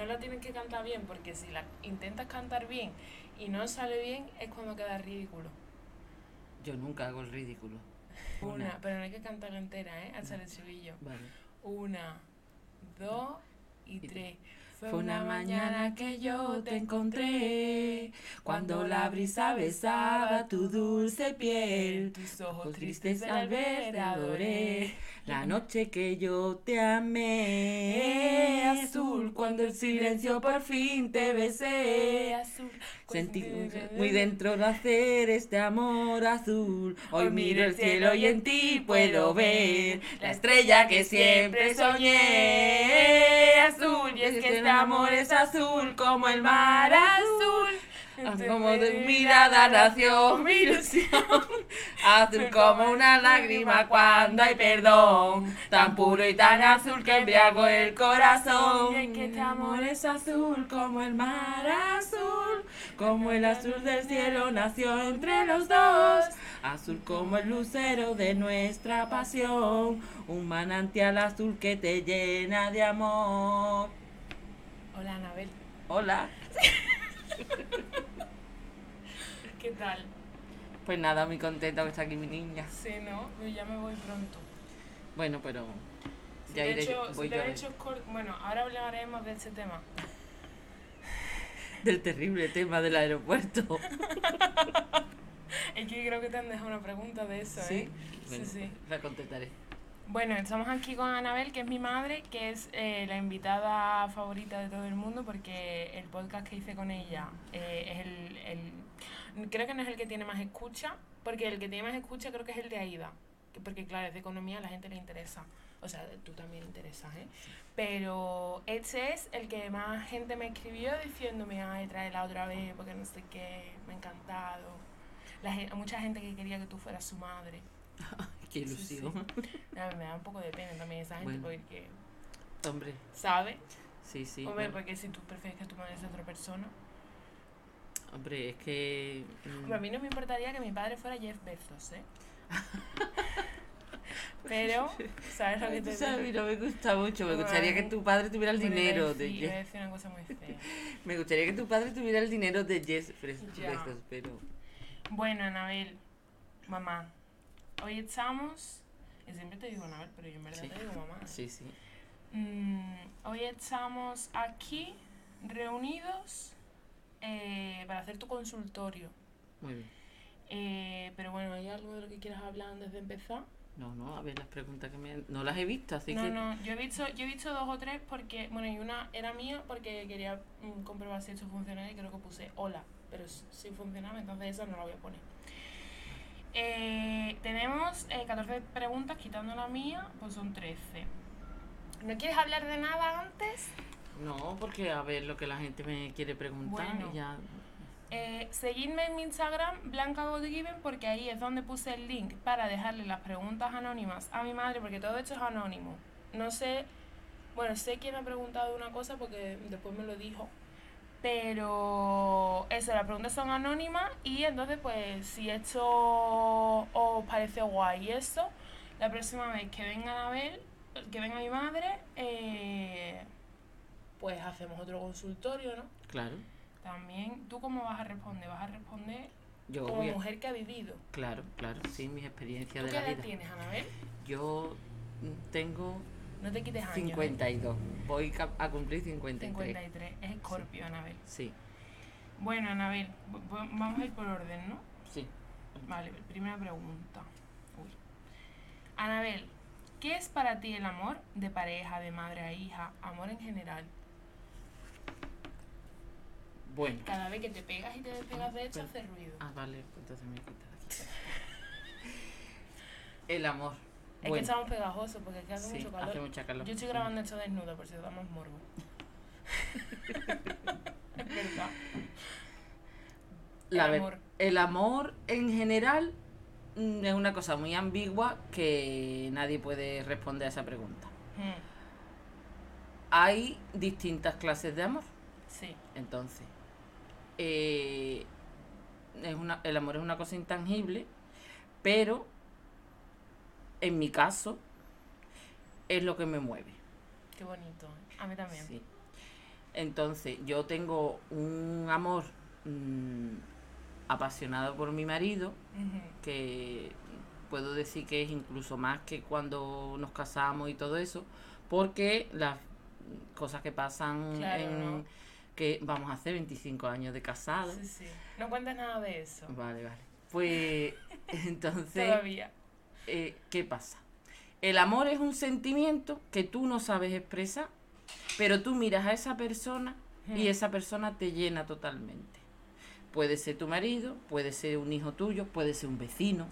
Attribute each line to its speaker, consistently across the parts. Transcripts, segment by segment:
Speaker 1: no la tienes que cantar bien, porque si la intentas cantar bien y no sale bien, es cuando queda ridículo.
Speaker 2: Yo nunca hago el ridículo.
Speaker 1: Una, pero no hay que cantarla entera, ¿eh? Hasta el estribillo.
Speaker 2: Vale.
Speaker 1: Una, dos y
Speaker 2: Y
Speaker 1: tres.
Speaker 2: Fue una mañana que yo te encontré, cuando la brisa besaba tu dulce piel.
Speaker 1: tus ojos tristes al ver te adoré.
Speaker 2: La noche que yo te amé, azul, cuando el silencio por fin te besé.
Speaker 1: azul.
Speaker 2: Sentí muy dentro nacer este amor azul. Hoy miro el cielo y en ti puedo ver la estrella que siempre soñé. Azul, y es que este amor es azul como el mar azul. Como de mirada nació mi ilusión, azul como una lágrima cuando hay perdón, tan puro y tan azul que embriagó el corazón.
Speaker 1: Y es que este amor es
Speaker 2: azul como el mar azul, como el azul del cielo nació entre los dos, azul como el lucero de nuestra pasión, un manantial azul que te llena de amor.
Speaker 1: Hola, Anabel.
Speaker 2: Hola.
Speaker 1: ¿Qué tal?
Speaker 2: Pues nada, muy contenta que está aquí mi niña.
Speaker 1: Sí, ¿no? Yo ya me voy pronto.
Speaker 2: Bueno, pero
Speaker 1: Si
Speaker 2: ya iré,
Speaker 1: hecho-
Speaker 2: voy
Speaker 1: si te
Speaker 2: yo.
Speaker 1: he hecho cor- Bueno, ahora hablaremos de ese tema.
Speaker 2: Del terrible tema del aeropuerto.
Speaker 1: Es que creo que te han dejado una pregunta de eso,
Speaker 2: Sí,
Speaker 1: ¿eh?
Speaker 2: bueno,
Speaker 1: sí, sí.
Speaker 2: la contestaré.
Speaker 1: Bueno, estamos aquí con Anabel, que es mi madre, que es eh, la invitada favorita de todo el mundo, porque el podcast que hice con ella eh, es el, el- Creo que no es el que tiene más escucha, porque el que tiene más escucha creo que es el de Aida. que- Porque claro, es de economía, a la gente le interesa. O sea, tú también interesas, ¿eh? Pero este es el que más gente me escribió diciéndome, ay, tráela otra vez, porque no sé qué, me ha encantado. La mucha gente que quería que tú fueras su madre.
Speaker 2: Qué
Speaker 1: Sí, sí.
Speaker 2: ilusión.
Speaker 1: A mí me da un poco de pena también esa gente,
Speaker 2: Bueno.
Speaker 1: porque,
Speaker 2: Hombre,
Speaker 1: ¿sabes?
Speaker 2: sí, sí.
Speaker 1: Hombre,
Speaker 2: bueno,
Speaker 1: porque si tú prefieres que tu madre sea otra persona.
Speaker 2: Hombre, es que. mm,
Speaker 1: Hombre, a mí no me importaría que mi padre fuera Jeff Bezos, ¿eh? Pero, ¿sabes lo que te
Speaker 2: tú sabes, no me gusta mucho. Me gustaría que tu padre tuviera el dinero de Jeff.
Speaker 1: decir una cosa muy fea.
Speaker 2: Me gustaría que tu padre tuviera el dinero de Jeff. Bezos, pero.
Speaker 1: Bueno, Anabel, mamá, hoy estamos... Y siempre te digo Anabel, pero yo en verdad
Speaker 2: Sí.
Speaker 1: te digo mamá.
Speaker 2: Sí, sí.
Speaker 1: Mm, hoy estamos aquí reunidos eh, para hacer tu consultorio.
Speaker 2: Muy bien.
Speaker 1: Eh, pero bueno, ¿hay algo de lo que quieras hablar antes de empezar?
Speaker 2: No, no, a ver las preguntas que me. No las he visto, así
Speaker 1: no,
Speaker 2: que...
Speaker 1: no, yo he visto, yo he visto dos o tres porque, bueno, y una era mía porque quería mm, comprobar si esto funcionaba y creo que puse hola, pero s- sí funcionaba, entonces esa no la voy a poner. Eh, tenemos eh, 14 preguntas, quitando la mía, pues son 13. ¿No quieres hablar de nada antes?
Speaker 2: No, porque a ver lo que la gente me quiere preguntar
Speaker 1: Bueno.
Speaker 2: ya...
Speaker 1: Eh, seguidme en mi Instagram, Blanca Godgiven, porque ahí es donde puse el link para dejarle las preguntas anónimas a mi madre, porque todo esto es anónimo. No sé, bueno, sé quién ha preguntado una cosa porque después me lo dijo, pero eso, las preguntas son anónimas y entonces pues si esto os parece guay eso, la próxima vez que venga Anabel, que venga mi madre, eh, pues hacemos otro consultorio, ¿no?
Speaker 2: Claro.
Speaker 1: También, ¿tú cómo vas a responder? ¿Vas a responder
Speaker 2: Yo
Speaker 1: como
Speaker 2: a-
Speaker 1: mujer que ha vivido?
Speaker 2: Claro, claro, sí, mis experiencias
Speaker 1: ¿Tú
Speaker 2: de
Speaker 1: qué
Speaker 2: la
Speaker 1: edad
Speaker 2: vida.
Speaker 1: tienes, Anabel?
Speaker 2: Yo tengo
Speaker 1: No te quites años. ¿eh?
Speaker 2: 52. Voy ca- a cumplir 53.
Speaker 1: 53. Es Escorpio, Anabel.
Speaker 2: Sí,
Speaker 1: Bueno, Anabel, vamos a ir por orden, ¿no?
Speaker 2: sí.
Speaker 1: Vale, primera pregunta. Uy. Anabel, ¿qué es para ti el amor de pareja, de madre a hija, amor en general?
Speaker 2: Bueno.
Speaker 1: Cada vez que te pegas y te despegas de hecho hace ruido.
Speaker 2: Ah, vale, pues entonces me voy aquí. El amor.
Speaker 1: Es que
Speaker 2: Bueno,
Speaker 1: estamos pegajosos porque es que hace
Speaker 2: sí,
Speaker 1: mucho calor.
Speaker 2: hace mucha calor.
Speaker 1: Yo estoy grabando esto desnudo por si os damos morbo. es verdad.
Speaker 2: La
Speaker 1: el
Speaker 2: ver-
Speaker 1: amor.
Speaker 2: el amor en general mm, es una cosa muy ambigua que nadie puede responder a esa pregunta.
Speaker 1: Mm,
Speaker 2: Hay distintas clases de amor.
Speaker 1: sí.
Speaker 2: Entonces, eh, es una, el amor es una cosa intangible, pero en mi caso es lo que me mueve.
Speaker 1: Qué bonito. A mí también.
Speaker 2: Sí. Entonces, yo tengo un amor mm, apasionado por mi marido, que puedo decir que es incluso más que cuando nos casamos y todo eso, porque las cosas que pasan
Speaker 1: Claro,
Speaker 2: en
Speaker 1: ¿no?
Speaker 2: que vamos a hacer 25 años de casados.
Speaker 1: Sí, sí. No cuentes nada de eso.
Speaker 2: Vale, vale. Pues entonces,
Speaker 1: Todavía.
Speaker 2: Eh, ¿qué pasa? El amor es un sentimiento que tú no sabes expresar, pero tú miras a esa persona y esa persona te llena totalmente. Puede ser tu marido, puede ser un hijo tuyo, puede ser un vecino.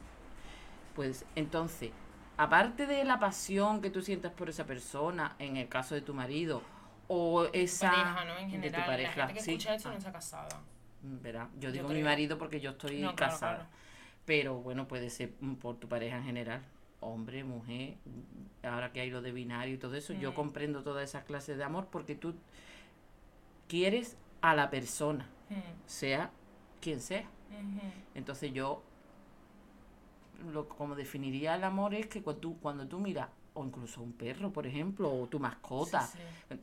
Speaker 2: Pues entonces, aparte de la pasión que tú sientas por esa persona, en el caso de tu marido, o esa
Speaker 1: pareja, ¿no? En
Speaker 2: de
Speaker 1: general,
Speaker 2: tu pareja,
Speaker 1: la gente que
Speaker 2: sí.
Speaker 1: escucha esto
Speaker 2: Ah,
Speaker 1: no está casada.
Speaker 2: mm, verá, yo
Speaker 1: Yo
Speaker 2: digo mi marido porque yo estoy
Speaker 1: No, claro,
Speaker 2: casada.
Speaker 1: claro.
Speaker 2: Pero bueno, puede ser mm, por tu pareja en general. Hombre, mujer, ahora que hay lo de binario y todo eso, yo comprendo todas esas clases de amor porque tú quieres a la persona, sea quien sea. Entonces yo, lo, como definiría el amor es que cuando tú, cuando tú miras, o incluso un perro, por ejemplo, o tu mascota,
Speaker 1: Sí, sí.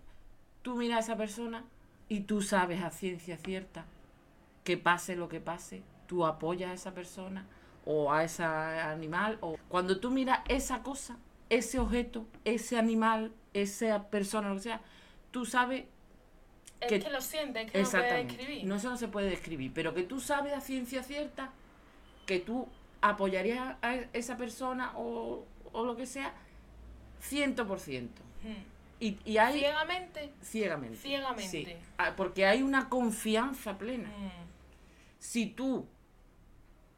Speaker 2: tú miras a esa persona y tú sabes a ciencia cierta que pase lo que pase, tú apoyas a esa persona o a ese animal. O cuando tú miras esa cosa, ese objeto, ese animal, esa persona, lo que sea, tú sabes
Speaker 1: Es
Speaker 2: que-
Speaker 1: que, lo sientes, es que no
Speaker 2: exactamente.
Speaker 1: describir.
Speaker 2: No, eso no se puede describir, pero que tú sabes a ciencia cierta que tú apoyarías a esa persona o, o lo que sea, ciento por ciento.
Speaker 1: Hmm.
Speaker 2: Y, y hay
Speaker 1: Ciegamente.
Speaker 2: ciegamente.
Speaker 1: Ciegamente.
Speaker 2: Sí, Ah, porque hay una confianza plena.
Speaker 1: Hmm.
Speaker 2: Si tú,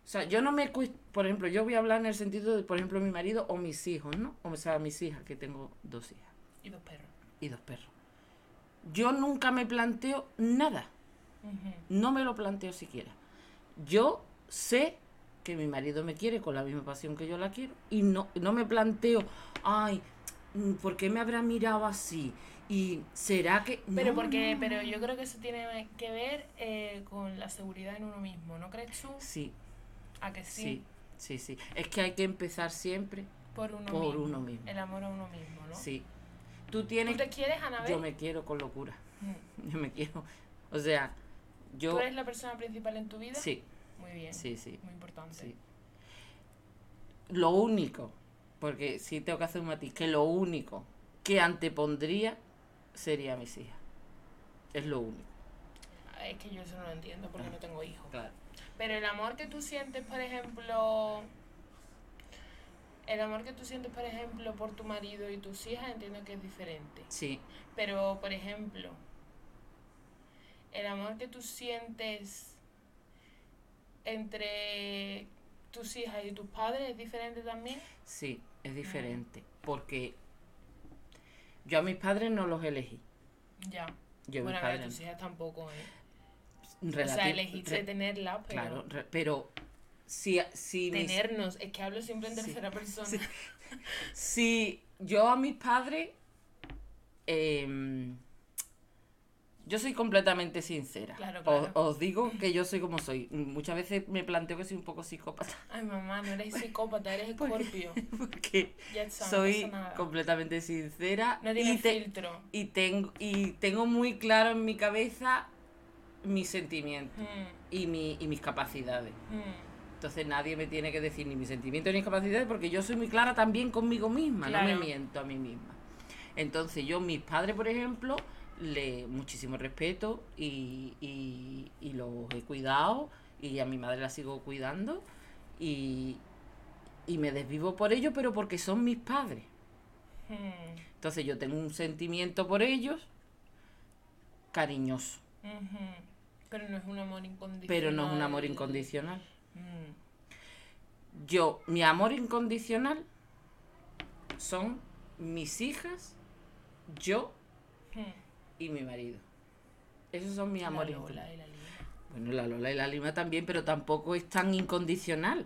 Speaker 2: o sea, yo no me por ejemplo, yo voy a hablar en el sentido de, por ejemplo, mi marido o mis hijos, ¿no? O sea, mis hijas, que tengo dos hijas
Speaker 1: Y dos perros.
Speaker 2: y dos perros. Yo nunca me planteo nada, no me lo planteo siquiera. Yo sé que mi marido me quiere con la misma pasión que yo la quiero y no, no me planteo, ay, mm, ¿por qué me habrá mirado así? Y será que...
Speaker 1: Pero
Speaker 2: No,
Speaker 1: porque,
Speaker 2: no,
Speaker 1: pero yo creo que eso tiene que ver eh, con la seguridad en uno mismo, ¿no crees tú?
Speaker 2: Sí,
Speaker 1: A que sí,
Speaker 2: sí, sí, sí. Es que hay que empezar siempre
Speaker 1: por uno
Speaker 2: por
Speaker 1: mismo.
Speaker 2: uno mismo.
Speaker 1: El amor a uno mismo, ¿no?
Speaker 2: Sí. Tú
Speaker 1: ¿Tú
Speaker 2: tienes...
Speaker 1: te quieres, Anabel?
Speaker 2: Yo me quiero con locura.
Speaker 1: Mm.
Speaker 2: Yo me quiero. O sea, yo...
Speaker 1: ¿Tú eres la persona principal en tu vida?
Speaker 2: Sí,
Speaker 1: Muy bien.
Speaker 2: sí, sí,
Speaker 1: Muy importante.
Speaker 2: sí. Lo único, porque sí tengo que hacer un matiz, que lo único que antepondría sería a mis hijas. Es lo único.
Speaker 1: Es que yo eso no lo entiendo porque
Speaker 2: Ah.
Speaker 1: no tengo hijos.
Speaker 2: Claro.
Speaker 1: Pero el amor que tú sientes, por ejemplo, el amor que tú sientes, por ejemplo, por tu marido y tus hijas, entiendo que es diferente.
Speaker 2: Sí,
Speaker 1: Pero, por ejemplo, el amor que tú sientes entre tus hijas y tus padres es diferente también.
Speaker 2: sí, es diferente. Porque yo a mis padres no los elegí.
Speaker 1: Ya.
Speaker 2: Yo
Speaker 1: bueno, a
Speaker 2: padres...
Speaker 1: tus hijas tampoco, ¿eh? O sea, elegiste tenerla, pero
Speaker 2: Claro, re- pero si, si mis-
Speaker 1: tenernos, es que hablo siempre en
Speaker 2: Sí.
Speaker 1: tercera persona.
Speaker 2: Sí. Si yo a mis padres, em, yo soy completamente sincera.
Speaker 1: Claro, claro.
Speaker 2: Os, digo que yo soy como soy. Muchas veces me planteo que soy un poco psicópata
Speaker 1: Ay, mamá, no eres psicópata, eres escorpio.
Speaker 2: porque
Speaker 1: no
Speaker 2: soy completamente sincera
Speaker 1: No
Speaker 2: y, te-
Speaker 1: filtro.
Speaker 2: y tengo y tengo muy claro en mi cabeza mis sentimientos
Speaker 1: Mm,
Speaker 2: y, mi, y mis capacidades.
Speaker 1: mm.
Speaker 2: Entonces nadie me tiene que decir ni mis sentimientos ni mis capacidades porque yo soy muy clara también conmigo misma, no me miento a mí misma. Entonces yo, mis padres, por ejemplo, le muchísimo respeto y, y, y los he cuidado y a mi madre la sigo cuidando y, y me desvivo por ellos, pero porque son mis padres.
Speaker 1: Mm,
Speaker 2: Entonces yo tengo un sentimiento por ellos cariñoso,
Speaker 1: Pero no es un amor incondicional.
Speaker 2: pero no es un amor incondicional.
Speaker 1: Mm,
Speaker 2: Yo, mi amor incondicional son mis hijas, yo
Speaker 1: mm.
Speaker 2: y mi marido. Esos son mis
Speaker 1: La
Speaker 2: amores.
Speaker 1: Lola y la Lina.
Speaker 2: Bueno, la Lola y la Lima también, pero tampoco es tan incondicional.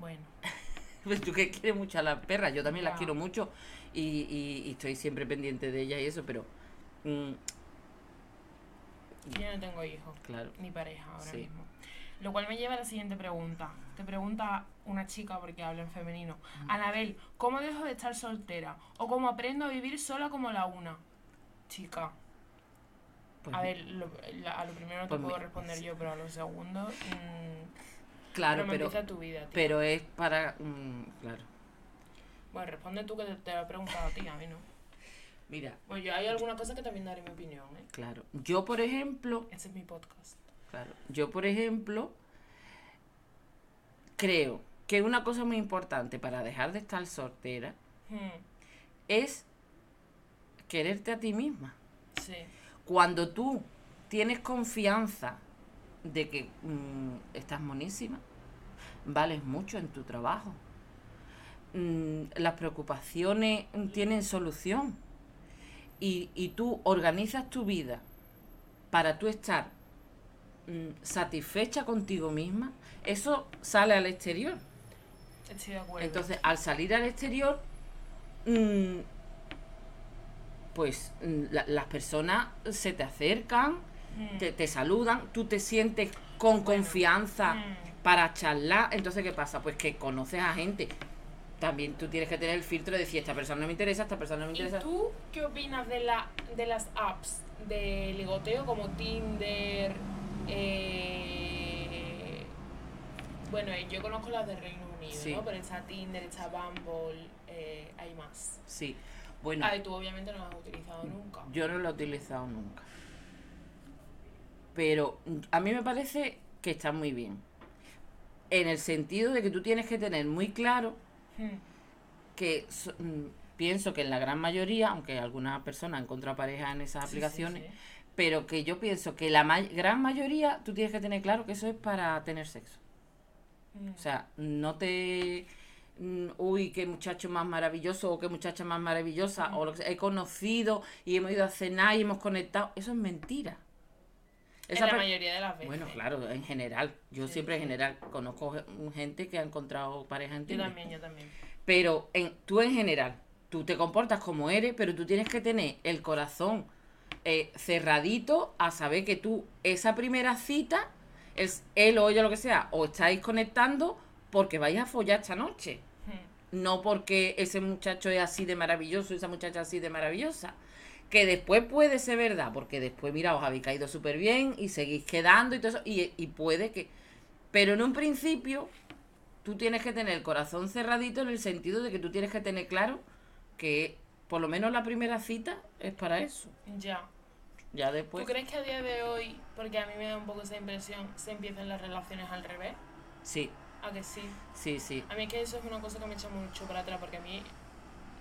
Speaker 1: Bueno,
Speaker 2: Pues tú que quieres mucho a las perras, yo también las quiero mucho y, y- y estoy siempre pendiente de ellas y eso, pero mm,
Speaker 1: yo no tengo hijos.
Speaker 2: claro,
Speaker 1: ni pareja ahora
Speaker 2: Sí.
Speaker 1: mismo. Lo cual me lleva a la siguiente pregunta. Te pregunta una chica porque habla en femenino. Anabel, ¿cómo dejo de estar soltera? ¿O cómo aprendo a vivir sola como la una? Chica. Pues a ver, lo, a lo primero no te pues puedo responder yo, pero a lo segundo... Mmm,
Speaker 2: claro, pero, tu vida, pero es para... Mm, claro.
Speaker 1: Bueno, responde tú que te, lo he preguntado a ti, a mí no.
Speaker 2: Mira.
Speaker 1: Bueno, yo hay alguna cosa que también daré mi opinión, ¿eh?
Speaker 2: Claro. Yo, por ejemplo...
Speaker 1: Ese es mi podcast.
Speaker 2: Claro. Yo, por ejemplo, creo que una cosa muy importante para dejar de estar soltera hmm. es quererte a ti misma.
Speaker 1: Sí.
Speaker 2: Cuando tú tienes confianza de que mm, estás monísima, vales mucho en tu trabajo. Mm, las preocupaciones tienen solución. Y, y, tú organizas tu vida para tú estar mm, satisfecha contigo misma, eso sale al exterior. Entonces, al salir al exterior, pues mm, las personas se te acercan, mm. te, saludan, tú te sientes con confianza mm. para charlar. Entonces, ¿qué pasa? Pues que conoces a gente. También tú tienes que tener el filtro de decir, esta persona no me interesa, esta persona no me interesa.
Speaker 1: ¿Y tú qué opinas de, la, de las apps de ligoteo como Tinder? Eh, bueno, yo conozco las de Reino Unido, ¿no? Pero está Tinder, está Bumble, eh, hay más.
Speaker 2: Sí. Bueno,
Speaker 1: ah, y tú obviamente no lo has utilizado nunca.
Speaker 2: Yo no lo he utilizado nunca. Pero a mí me parece que está muy bien. En el sentido de que tú tienes que tener muy claro que mm, pienso que en la gran mayoría, aunque algunas personas han encontrado pareja en esas aplicaciones, pero que yo pienso que la gran mayoría tú tienes que tener claro que eso es para tener sexo. Hmm. O sea, no te Mm, uy, qué muchacho más maravilloso o qué muchacha más maravillosa, o lo que he conocido y hemos ido a cenar y hemos conectado, eso es mentira.
Speaker 1: Esa en la mayoría de las veces.
Speaker 2: Bueno, claro, en general. Yo siempre en general conozco gente que ha encontrado pareja en
Speaker 1: Yo también, yo también.
Speaker 2: Pero en, tú en general, tú te comportas como eres, pero tú tienes que tener el corazón eh, cerradito a saber que tú, esa primera cita, es él o ella, lo que sea, o estáis conectando porque vais a follar esta noche no porque ese muchacho es así de maravilloso esa muchacha así de maravillosa. Que después puede ser verdad, porque después, mira, os habéis caído súper bien y seguís quedando y todo eso, y, y puede que... Pero en un principio, tú tienes que tener el corazón cerradito en el sentido de que tú tienes que tener claro que por lo menos la primera cita es para eso.
Speaker 1: Ya.
Speaker 2: Ya después.
Speaker 1: ¿Tú crees que a día de hoy, porque a mí me da un poco esa impresión, se empiezan las relaciones al revés?
Speaker 2: Sí.
Speaker 1: ¿A que sí?
Speaker 2: Sí, sí.
Speaker 1: A mí que eso es una cosa que me echa mucho para atrás, porque a mí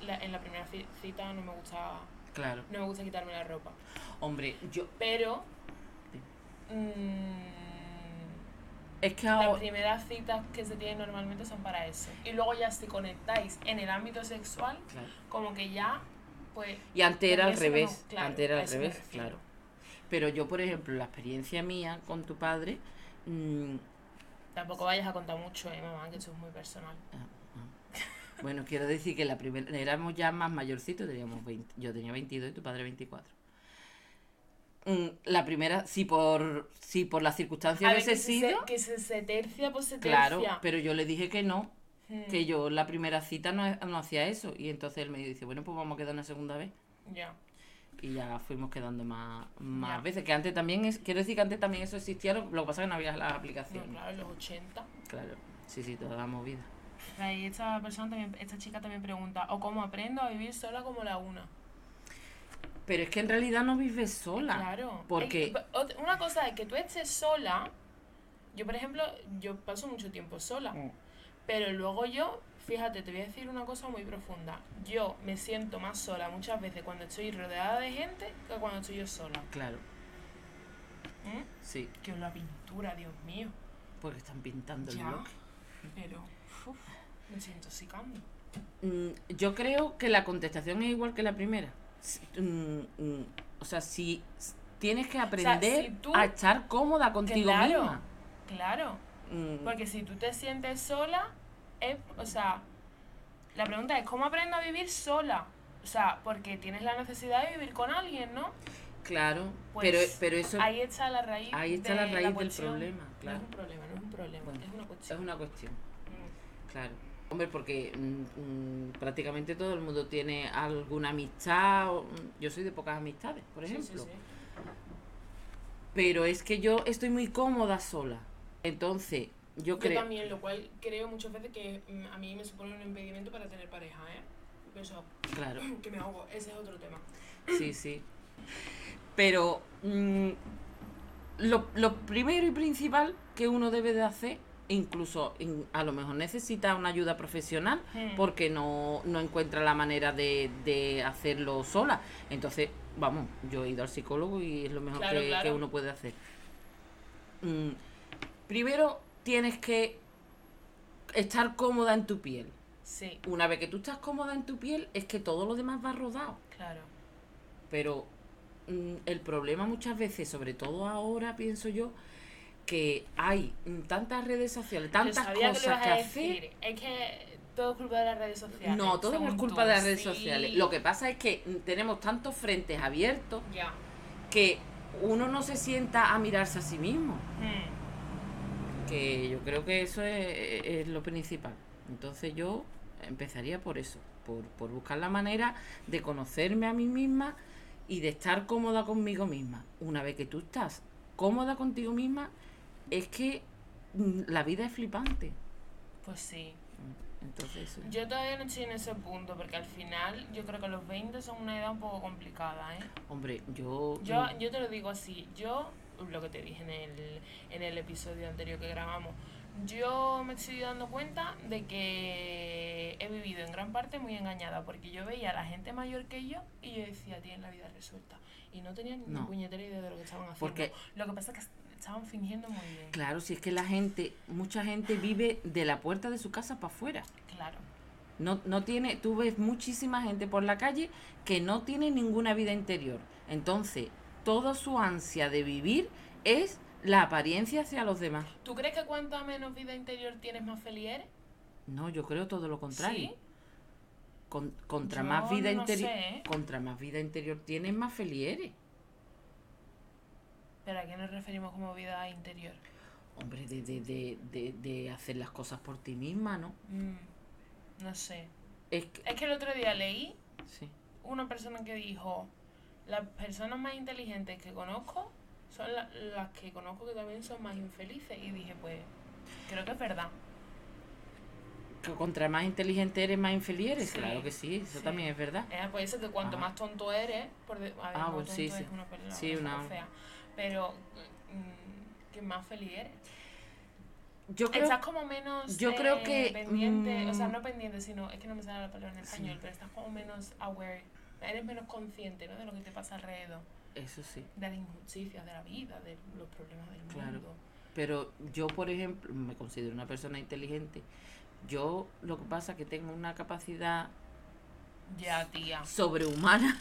Speaker 1: en la primera cita no me gusta...
Speaker 2: Claro.
Speaker 1: No me gusta quitarme la ropa.
Speaker 2: Hombre, yo...
Speaker 1: Pero... Mmm,
Speaker 2: es que
Speaker 1: ahora... Las primeras citas que se tienen normalmente son para eso. Y luego ya si conectáis en el ámbito sexual, como que ya, pues...
Speaker 2: Y antes era al revés. antes era al revés, claro. Pero yo, por ejemplo, la experiencia mía con tu padre... Mmm,
Speaker 1: Tampoco vayas a contar mucho, eh, mamá, que eso es muy personal. Ah.
Speaker 2: Bueno, quiero decir que la primera éramos ya más mayorcitos, teníamos 20, yo tenía 22 y tu padre 24. Mm, la primera, si por si por las circunstancias hubiese sido...
Speaker 1: que se, se tercia, pues se
Speaker 2: tercia. Claro, pero yo le dije que no, hmm. que yo la primera cita no, no hacía eso. Y entonces él me dice, bueno, pues vamos a quedar una segunda vez.
Speaker 1: Ya
Speaker 2: y ya fuimos quedando más, más veces. Que antes también, es, quiero decir que antes también eso existía, lo, que pasa es que no había las aplicaciones.
Speaker 1: claro, en los 80.
Speaker 2: Claro, sí, sí, toda la movida.
Speaker 1: Y esta persona también, esta chica también pregunta, ¿o cómo aprendo a vivir sola como la una?
Speaker 2: Pero es que en realidad no vives sola.
Speaker 1: Claro.
Speaker 2: Porque...
Speaker 1: una cosa es que tú estés sola. Yo, por ejemplo, yo paso mucho tiempo sola. Mm. Pero luego yo Fíjate, te voy a decir una cosa muy profunda. Yo me siento más sola muchas veces cuando estoy rodeada de gente que cuando estoy yo sola.
Speaker 2: Claro.
Speaker 1: ¿Eh?
Speaker 2: Sí.
Speaker 1: Que la pintura, Dios mío.
Speaker 2: Porque están pintando el bloque.
Speaker 1: Pero me siento secando.
Speaker 2: Mm, yo creo que la contestación es igual que la primera. Mm, mm, o sea, si tienes que aprender a estar cómoda contigo
Speaker 1: claro,
Speaker 2: misma.
Speaker 1: Claro. Porque si tú te sientes sola, o sea, la pregunta es, ¿cómo aprendo a vivir sola? O sea, porque tienes la necesidad de vivir con alguien, ¿no?
Speaker 2: Claro, pues pero, pero eso...
Speaker 1: Ahí está la raíz
Speaker 2: Ahí está la raíz del problema, claro.
Speaker 1: No es un problema, no es un problema, es una cuestión.
Speaker 2: Es una cuestión, mm. claro. Hombre, porque mm, mm, prácticamente todo el mundo tiene alguna amistad. yo soy de pocas amistades, por ejemplo. Pero es que yo estoy muy cómoda sola. Entonces, yo
Speaker 1: Yo
Speaker 2: creo...
Speaker 1: también, lo cual creo muchas veces que mm, a mí me supone un impedimento para tener pareja, ¿eh?
Speaker 2: Claro.
Speaker 1: que me ahogo, ese es otro tema.
Speaker 2: Sí, sí. Pero mm, lo, lo primero y principal que uno debe de hacer, incluso in- a lo mejor necesita una ayuda profesional porque no, no encuentra la manera de, de hacerlo sola. Entonces, vamos, yo he ido al psicólogo y es lo mejor
Speaker 1: Claro,
Speaker 2: que,
Speaker 1: claro.
Speaker 2: que uno puede hacer. Mm, primero tienes que estar cómoda en tu piel.
Speaker 1: Sí,
Speaker 2: Una vez que tú estás cómoda en tu piel, es que todo lo demás va rodado.
Speaker 1: claro.
Speaker 2: Pero mm, el problema muchas veces, sobre todo ahora, pienso yo, que hay tantas redes sociales, tantas cosas
Speaker 1: que,
Speaker 2: hacer.
Speaker 1: Es que todo es culpa de las redes sociales.
Speaker 2: No, todo es culpa
Speaker 1: tú,
Speaker 2: de las redes
Speaker 1: sí.
Speaker 2: sociales. Lo que pasa es que mm, tenemos tantos frentes abiertos que uno no se sienta a mirarse a sí mismo.
Speaker 1: Hmm.
Speaker 2: Que yo creo que eso es, es lo principal. Entonces yo empezaría por eso, por, por buscar la manera de conocerme a mí misma y de estar cómoda conmigo misma. Una vez que tú estás cómoda contigo misma, es que mm, la vida es flipante.
Speaker 1: Pues sí.
Speaker 2: Entonces.
Speaker 1: Yo todavía no estoy en ese punto, porque al final yo creo que los 20 son una edad un poco complicada, ¿eh?
Speaker 2: Hombre, yo...
Speaker 1: Yo,
Speaker 2: mm,
Speaker 1: yo te lo digo así, yo, lo que te dije en el, en el episodio anterior que grabamos, yo me estoy dando cuenta de que he vivido en gran parte muy engañada, porque yo veía a la gente mayor que yo y yo decía, tienen la vida resuelta. Y no tenían ni
Speaker 2: No.
Speaker 1: puñetera idea de lo que estaban haciendo.
Speaker 2: Porque-
Speaker 1: Lo que pasa es que estaban fingiendo muy bien.
Speaker 2: Claro, si es que la gente, mucha gente vive de la puerta de su casa para afuera.
Speaker 1: Claro.
Speaker 2: No, no tiene, tú ves muchísima gente por la calle que no tiene ninguna vida interior. Entonces, toda su ansia de vivir es la apariencia hacia los demás.
Speaker 1: ¿Tú crees que cuanta menos vida interior tienes, más feliz eres?
Speaker 2: No, yo creo todo lo contrario.
Speaker 1: ¿Sí?
Speaker 2: Con- contra
Speaker 1: Yo
Speaker 2: más vida
Speaker 1: no
Speaker 2: interior,
Speaker 1: sé, ¿eh?
Speaker 2: contra más vida interior tienes, más feliz eres.
Speaker 1: ¿Pero a qué nos referimos como vida interior?
Speaker 2: Hombre, de, de, de, de, de hacer las cosas por ti misma, ¿no?
Speaker 1: Mm, no sé.
Speaker 2: Es que,
Speaker 1: Es que el otro día leí
Speaker 2: sí.
Speaker 1: una persona que dijo, las personas más inteligentes que conozco son la- las que conozco que también son más infelices. Y dije, pues, creo que es verdad.
Speaker 2: Que contra más inteligente eres, más infeliz eres.
Speaker 1: Sí,
Speaker 2: Claro que sí, eso
Speaker 1: sí.
Speaker 2: también es verdad.
Speaker 1: Es por eso que cuanto más tonto eres, por de- a ver,
Speaker 2: Ah,
Speaker 1: tonto
Speaker 2: sí, sí.
Speaker 1: una
Speaker 2: Sí, una-
Speaker 1: fea, pero mm, que más feliz eres.
Speaker 2: Yo creo,
Speaker 1: estás como menos
Speaker 2: yo creo
Speaker 1: eh,
Speaker 2: que,
Speaker 1: pendiente, o sea,
Speaker 2: mm,
Speaker 1: no pendiente, sino es que no me sale la palabra en español, pero estás como menos aware, eres menos consciente, ¿no? De lo que te pasa alrededor,
Speaker 2: eso sí.
Speaker 1: de las injusticias de la vida, de los problemas del
Speaker 2: Claro.
Speaker 1: mundo.
Speaker 2: Pero yo, por ejemplo, me considero una persona inteligente. Yo lo que pasa es que tengo una capacidad
Speaker 1: Ya, tía.
Speaker 2: sobrehumana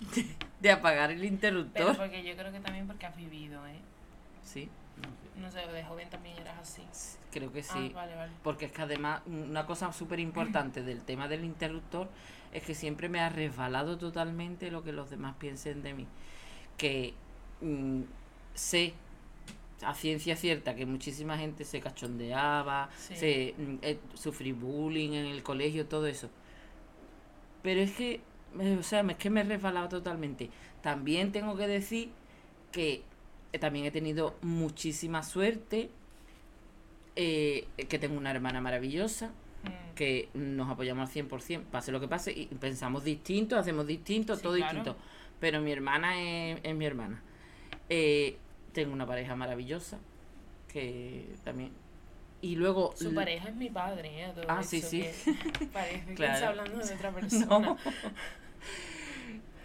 Speaker 2: de, de apagar el
Speaker 1: Pero
Speaker 2: interruptor.
Speaker 1: porque yo creo que también porque has vivido, ¿eh?
Speaker 2: Sí,
Speaker 1: No sé, de joven también eras así.
Speaker 2: creo que
Speaker 1: Ah,
Speaker 2: sí.
Speaker 1: vale, vale.
Speaker 2: Porque es que además una cosa súper importante del tema del interruptor es que siempre me ha resbalado totalmente lo que los demás piensen de mí. Que mm, sé a ciencia cierta que muchísima gente se cachondeaba,
Speaker 1: Sí.
Speaker 2: se mm, eh, sufrí bullying en el colegio, todo eso. Pero es que, eh, o sea, es que me he resbalado totalmente. También tengo que decir que también he tenido muchísima suerte, eh, que tengo una hermana maravillosa,
Speaker 1: Mm,
Speaker 2: que nos apoyamos al 100%, pase lo que pase, y pensamos distinto, hacemos distinto,
Speaker 1: Sí,
Speaker 2: todo
Speaker 1: claro.
Speaker 2: distinto. Pero mi hermana es, es mi hermana. Eh, tengo una pareja maravillosa, que también... Y luego...
Speaker 1: Su pareja es mi padre, ¿eh? Todo
Speaker 2: Ah, sí, sí.
Speaker 1: que Parece que
Speaker 2: Claro.
Speaker 1: está hablando de otra persona.
Speaker 2: No.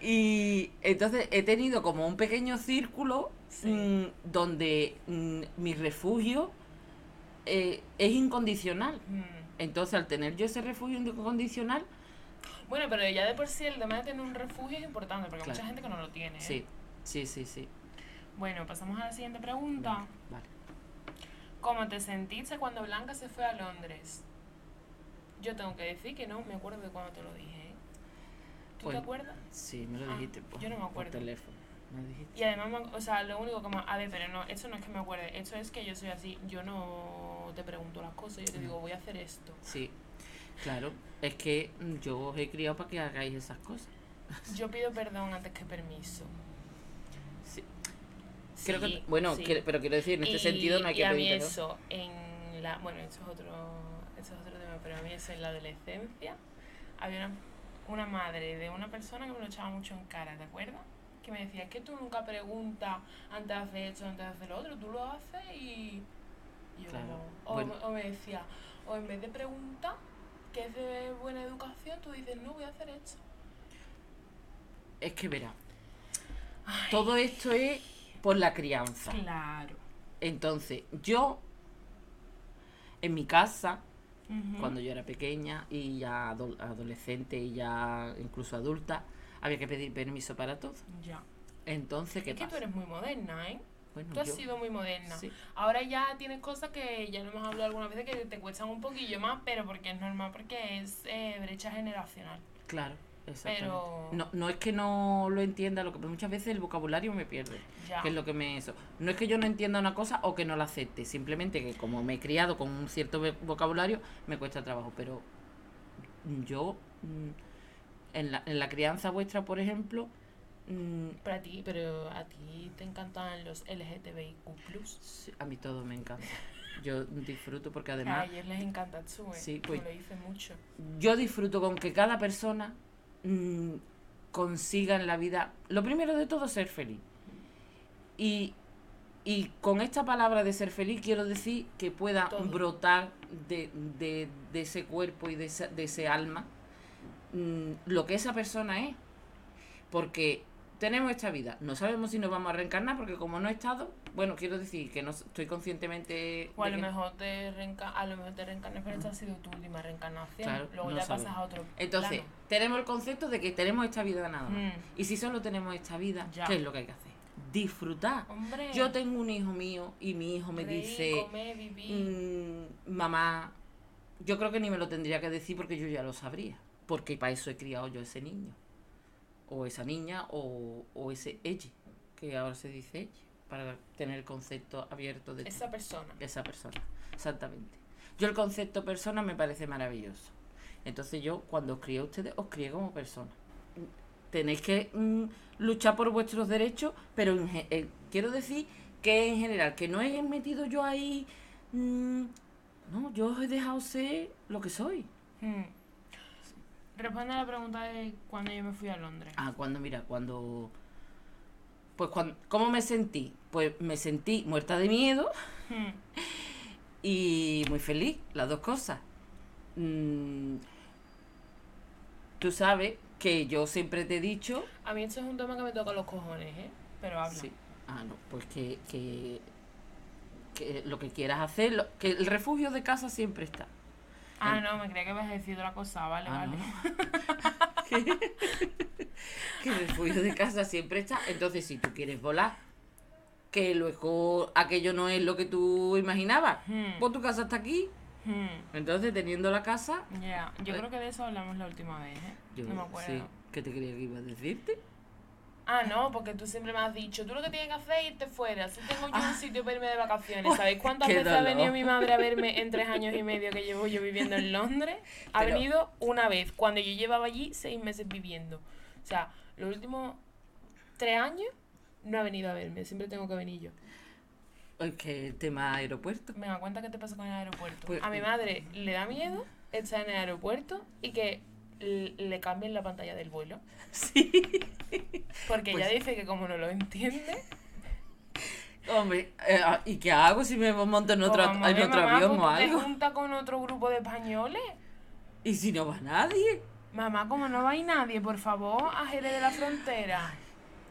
Speaker 2: Y entonces he tenido como un pequeño círculo
Speaker 1: Sí.
Speaker 2: mm, donde mm, mi refugio eh, es incondicional.
Speaker 1: Mm.
Speaker 2: Entonces al tener yo ese refugio incondicional,
Speaker 1: Bueno, pero ya de por sí el tema de tener un refugio es importante, porque hay mucha gente que no lo tiene. ¿eh?
Speaker 2: sí, sí, sí, sí.
Speaker 1: Bueno, pasamos a la siguiente pregunta.
Speaker 2: Vale.
Speaker 1: ¿Cómo te sentiste cuando Blanca se fue a Londres? Yo tengo que decir que no me acuerdo de cuando te lo dije. ¿Tú
Speaker 2: Pues,
Speaker 1: te acuerdas?
Speaker 2: Sí, me lo
Speaker 1: Ah,
Speaker 2: dijiste por,
Speaker 1: yo no me
Speaker 2: por
Speaker 1: acuerdo.
Speaker 2: teléfono. Me lo dijiste.
Speaker 1: Y además, o sea, lo único que me... A ver, pero no, eso no es que me acuerde, eso es que yo soy así, yo no te pregunto las cosas, yo te digo, voy a hacer esto.
Speaker 2: Sí, claro. Es que mm, yo os he criado para que hagáis esas cosas.
Speaker 1: Yo pido perdón antes que permiso.
Speaker 2: Sí. Creo que,
Speaker 1: Sí,
Speaker 2: bueno,
Speaker 1: sí.
Speaker 2: pero quiero decir, en este
Speaker 1: Y-
Speaker 2: sentido no hay
Speaker 1: y
Speaker 2: que
Speaker 1: a mí
Speaker 2: pedir perdón.
Speaker 1: eso en la bueno eso es otro eso es otro tema pero a mí eso en la adolescencia había una, una madre de una persona que me lo echaba mucho en cara ¿te acuerdas? que me decía es que tú nunca preguntas antes de hacer esto antes de hacer lo otro tú lo haces y y yo
Speaker 2: Claro, bueno.
Speaker 1: o me decía o en vez de preguntar que es de buena educación tú dices no voy a hacer esto
Speaker 2: Es que verá, todo esto es por la crianza.
Speaker 1: claro
Speaker 2: Entonces, yo, en mi casa, Cuando yo era pequeña y ya ado- adolescente y ya incluso adulta, había que pedir permiso para todo.
Speaker 1: ya
Speaker 2: Entonces, ¿qué
Speaker 1: es que tú eres muy moderna ¿eh?
Speaker 2: Bueno,
Speaker 1: Tú has
Speaker 2: yo-
Speaker 1: sido muy moderna.
Speaker 2: sí.
Speaker 1: Ahora ya tienes cosas que ya lo hemos hablado algunas veces que te cuestan un poquillo más, pero porque es normal, porque es eh, brecha generacional.
Speaker 2: Claro.
Speaker 1: Pero-
Speaker 2: No, no es que no lo entienda, lo que muchas veces el vocabulario me pierde.
Speaker 1: Ya.
Speaker 2: Que es lo que me eso. No es que yo no entienda una cosa o que no la acepte, simplemente que como me he criado con un cierto vocabulario, me cuesta trabajo. Pero yo, mm, en la, en la crianza vuestra, por ejemplo, mm,
Speaker 1: Pero a ti, pero a ti te encantan los LGTBIQ+.
Speaker 2: sí, a mí todo me encanta. Yo disfruto porque
Speaker 1: A
Speaker 2: además
Speaker 1: ellos les encanta Tsue,
Speaker 2: Sí, pues-
Speaker 1: lo dice mucho.
Speaker 2: yo disfruto con que cada persona mm, consiga en la vida, lo primero de todo, ser feliz. Y, y con esta palabra de ser feliz quiero decir que pueda
Speaker 1: Todo.
Speaker 2: brotar de, de- de ese cuerpo y de, esa- de ese alma mm, lo que esa persona es. Porque tenemos esta vida, no sabemos si nos vamos a reencarnar porque como no he estado, bueno, quiero decir que no estoy conscientemente...
Speaker 1: O a lo
Speaker 2: que-
Speaker 1: mejor te reenca a lo mejor te reencarnas, pero esta ha sido tu última reencarnación.
Speaker 2: Claro,
Speaker 1: Luego
Speaker 2: no
Speaker 1: ya pasas a otro
Speaker 2: Entonces,
Speaker 1: plano.
Speaker 2: tenemos el concepto de que tenemos esta vida nada más.
Speaker 1: Mm.
Speaker 2: Y si solo tenemos esta vida,
Speaker 1: Ya.
Speaker 2: ¿qué es lo que hay que hacer? Disfrutar.
Speaker 1: Hombre,
Speaker 2: Yo tengo un hijo mío y mi hijo me dice,
Speaker 1: comer, vivir.
Speaker 2: mm, mamá, yo creo que ni me lo tendría que decir porque yo ya lo sabría. Porque para eso he criado yo ese niño. O esa niña o, o ese ella, que ahora se dice ella, para tener el concepto abierto de
Speaker 1: Esa persona.
Speaker 2: esa persona. Exactamente. Yo el concepto persona me parece maravilloso. Entonces yo cuando os crié a ustedes, os crié como persona. Tenéis que mm, luchar por vuestros derechos, pero en eh, quiero decir que en general, que no he metido yo ahí... mm, no, yo os he dejado ser lo que soy.
Speaker 1: Hmm. Responde a la pregunta de cuando yo me fui a Londres.
Speaker 2: Ah, cuando, mira, cuando... Pues cuando, ¿cómo me sentí? Pues me sentí muerta de miedo, y muy feliz, las dos cosas. Mm, tú sabes que yo siempre te he dicho.
Speaker 1: A mí esto es un tema que me toca los cojones, ¿eh? Pero habla.
Speaker 2: Sí. Ah, no, pues que, que, que lo que quieras hacer, lo- que el refugio de casa siempre está.
Speaker 1: Ah, no, me creía que ibas a decir otra cosa, vale,
Speaker 2: Ah,
Speaker 1: vale.
Speaker 2: no. que, que el refugio de casa siempre está. Entonces, si tú quieres volar, que luego aquello no es lo que tú imaginabas,
Speaker 1: Hmm.
Speaker 2: pues tu casa está aquí.
Speaker 1: Hmm.
Speaker 2: Entonces, teniendo la casa,
Speaker 1: Ya, yo
Speaker 2: Eh.
Speaker 1: creo que de eso hablamos la última vez, ¿eh?
Speaker 2: yo
Speaker 1: no me acuerdo.
Speaker 2: sí, ¿qué te creía que iba a decirte?
Speaker 1: Ah, no, porque tú siempre me has dicho, tú lo que tienes que hacer es irte fuera. Si tengo yo
Speaker 2: Ah.
Speaker 1: un sitio para irme de vacaciones. ¿Sabéis cuántas veces ha venido mi madre a verme en tres años y medio que llevo yo viviendo en Londres? Ha
Speaker 2: Pero-
Speaker 1: venido una vez, cuando yo llevaba allí seis meses viviendo. O sea, los últimos tres años no ha venido a verme, siempre tengo que venir yo.
Speaker 2: El tema aeropuerto.
Speaker 1: Da cuenta qué te pasa con el aeropuerto.
Speaker 2: Pues-
Speaker 1: a mi madre le da miedo estar en el aeropuerto y que le cambien la pantalla del vuelo.
Speaker 2: Sí.
Speaker 1: Porque
Speaker 2: Pues-
Speaker 1: ella dice que como no lo entiende,
Speaker 2: Hombre, eh, ah, ¿y qué hago si me monto en otro,
Speaker 1: pues
Speaker 2: en otro
Speaker 1: mamá,
Speaker 2: avión
Speaker 1: pues
Speaker 2: o algo?
Speaker 1: juntas con otro grupo de españoles.
Speaker 2: ¿Y si no va nadie?
Speaker 1: Mamá, como no va ir nadie, por favor, a Jerez de la Frontera.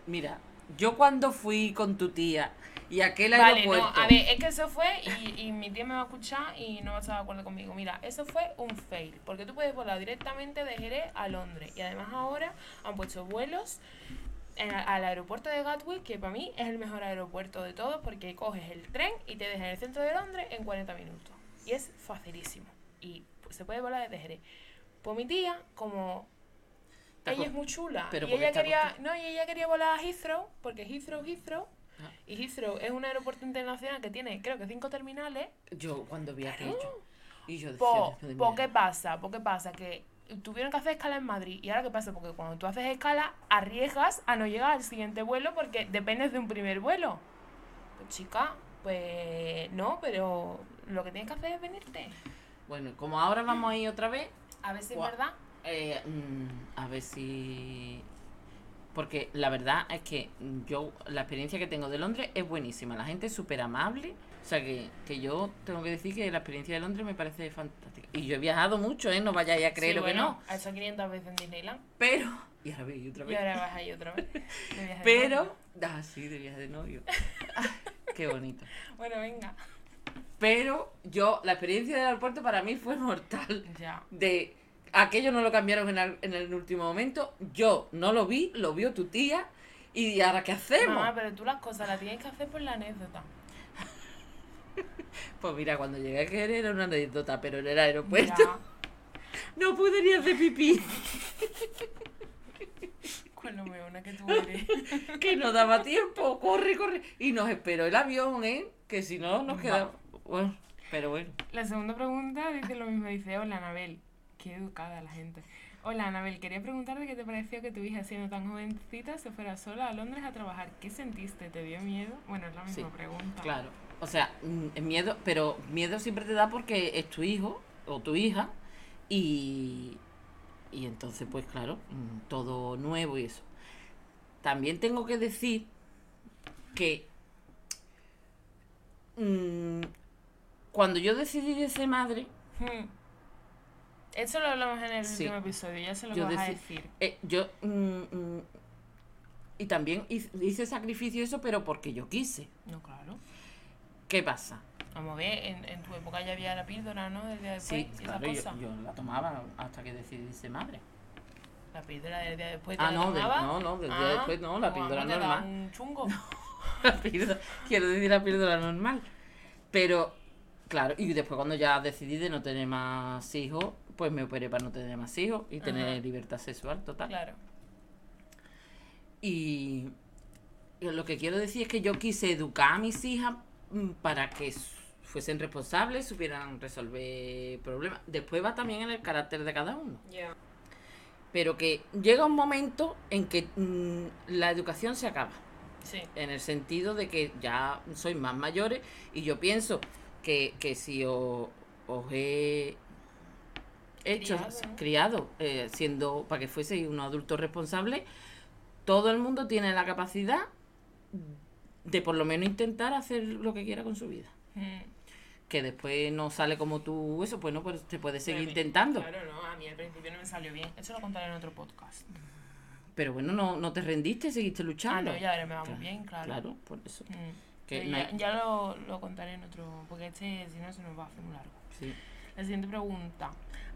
Speaker 2: Mira, yo cuando fui con tu tía y aquel
Speaker 1: Vale,
Speaker 2: aeropuerto...
Speaker 1: no, a ver, es que eso fue, y, y mi tía me va a escuchar y no va a estar de acuerdo conmigo. Mira, eso fue un fail, porque tú puedes volar directamente de Jerez a Londres. Y además ahora han puesto vuelos en- al aeropuerto de Gatwick, que para mí es el mejor aeropuerto de todos, porque coges el tren y te deja en el centro de Londres en 40 minutos. Y es facilísimo. Y se puede volar desde Jerez. Pues mi tía, como ella es muy chula.
Speaker 2: pero
Speaker 1: y ella quería, no, y ella quería volar a Heathrow, porque Heathrow, Heathrow.
Speaker 2: Ah.
Speaker 1: Y Heathrow es un aeropuerto internacional que tiene, creo que cinco terminales.
Speaker 2: Yo cuando vi aquello y yo decía,
Speaker 1: Po, po, ¿qué pasa? Po, ¿qué pasa? Que tuvieron que hacer escala en Madrid. ¿Y ahora qué pasa? Porque cuando tú haces escala, arriesgas a no llegar al siguiente vuelo porque dependes de un primer vuelo. Pues chica, pues no, pero lo que tienes que hacer es venirte.
Speaker 2: Bueno, como ahora vamos a ir otra vez,
Speaker 1: A ver si es verdad.
Speaker 2: eh, mm, a ver si... Porque la verdad es que yo, la experiencia que tengo de Londres es buenísima. La gente es súper amable. O sea que, que yo tengo que decir que la experiencia de Londres me parece fantástica. Y yo he viajado mucho, ¿eh? No vayáis a creer
Speaker 1: Sí,
Speaker 2: lo que no.
Speaker 1: Hecho 500 veces en Disneyland.
Speaker 2: Pero... Y ahora veis otra
Speaker 1: Y
Speaker 2: vez.
Speaker 1: ahora vas ahí otra vez. de de
Speaker 2: Pero...
Speaker 1: novio.
Speaker 2: Ah, sí, de viaje de novio. Qué bonito.
Speaker 1: Bueno, venga.
Speaker 2: Pero yo, la experiencia del aeropuerto para mí fue mortal.
Speaker 1: Ya.
Speaker 2: De aquello no lo cambiaron en el, en el último momento. Yo no lo vi, lo vio tu tía. ¿Y ahora qué hacemos?
Speaker 1: Mamá, pero tú las cosas las tienes que hacer por la anécdota.
Speaker 2: Pues mira, cuando llegué a querer era una anécdota, pero en el aeropuerto
Speaker 1: Ya.
Speaker 2: no pude ni hacer pipí.
Speaker 1: Con lo meona que tú eres.
Speaker 2: Que no daba tiempo. Corre, corre. Y nos esperó el avión, ¿eh? Que si no nos quedaba. Bueno, pero bueno.
Speaker 1: La segunda pregunta dice lo mismo. Dice, hola Anabel. Qué educada la gente. Hola Anabel, quería preguntarte qué te pareció que tu hija siendo tan jovencita se fuera sola a Londres a trabajar. ¿Qué sentiste? ¿Te dio miedo? Bueno, es la misma
Speaker 2: Sí,
Speaker 1: pregunta.
Speaker 2: Claro. O sea, mm, miedo, pero miedo siempre te da porque es tu hijo o tu hija y, y entonces pues claro, mm, todo nuevo y eso. También tengo que decir que mm, cuando yo decidí de ser madre,
Speaker 1: Hmm. Eso lo hablamos en el
Speaker 2: Sí.
Speaker 1: último episodio, ya sé lo
Speaker 2: Yo
Speaker 1: vas a
Speaker 2: deci-
Speaker 1: decir.
Speaker 2: eh, yo mm, mm, y también hice, sacrificio eso, pero porque yo quise.
Speaker 1: No, claro.
Speaker 2: ¿Qué pasa?
Speaker 1: Vamos a ver, en, en tu época ya había la píldora, ¿no? Del día después
Speaker 2: Sí,
Speaker 1: esa
Speaker 2: claro, yo, yo la tomaba hasta que decidí ser madre.
Speaker 1: La píldora del día después. ¿te
Speaker 2: Ah, no, no, no, del día
Speaker 1: Ah,
Speaker 2: después no, la píldora normal.
Speaker 1: un chungo.
Speaker 2: La píldora- quiero decir la píldora normal. Pero, claro, y después cuando ya decidí de no tener más hijos, pues me operé para no tener más hijos y tener
Speaker 1: Ajá.
Speaker 2: libertad sexual total.
Speaker 1: Claro.
Speaker 2: Y lo que quiero decir es que yo quise educar a mis hijas mm, para que fuesen responsables, supieran resolver problemas. Después va también en el carácter de cada uno. Pero que llega un momento en que mm, la educación se acaba.
Speaker 1: Sí.
Speaker 2: En el sentido de que ya sois más mayores y yo pienso que, que si os, os he hecho
Speaker 1: Criado,
Speaker 2: criado eh, siendo para que fueseis unos adultos responsables, todo el mundo tiene la capacidad de por lo menos intentar hacer lo que quiera con su vida.
Speaker 1: Mm.
Speaker 2: Que después no sale como tú, eso, pues no, pues te puedes seguir
Speaker 1: mí-
Speaker 2: intentando.
Speaker 1: Claro, no, a mí al principio no me salió bien. Eso lo contaré en otro podcast.
Speaker 2: Pero bueno, no, no te rendiste, seguiste
Speaker 1: Ah,
Speaker 2: luchando.
Speaker 1: no, ya ahora me va muy
Speaker 2: Claro,
Speaker 1: bien, claro.
Speaker 2: Claro, por eso.
Speaker 1: Mm.
Speaker 2: Que
Speaker 1: ya lo, lo contaré en otro, porque este, si no, se nos va a hacer muy largo.
Speaker 2: Sí,
Speaker 1: La siguiente pregunta.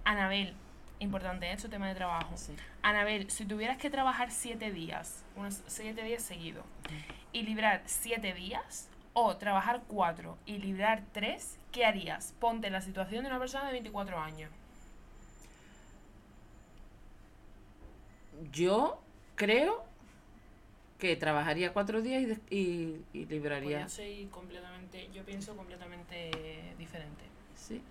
Speaker 1: Anabel, importante esto, tema de trabajo.
Speaker 2: sí.
Speaker 1: Anabel, si tuvieras que trabajar siete días, unos siete días seguidos, y librar siete días, o trabajar cuatro y librar tres, ¿qué harías? Ponte en la situación de una persona de 24 años.
Speaker 2: Yo creo que trabajaría cuatro días y, y, y
Speaker 1: Pues
Speaker 2: libraría.
Speaker 1: yo soy completamente, yo pienso completamente diferente.
Speaker 2: Sí,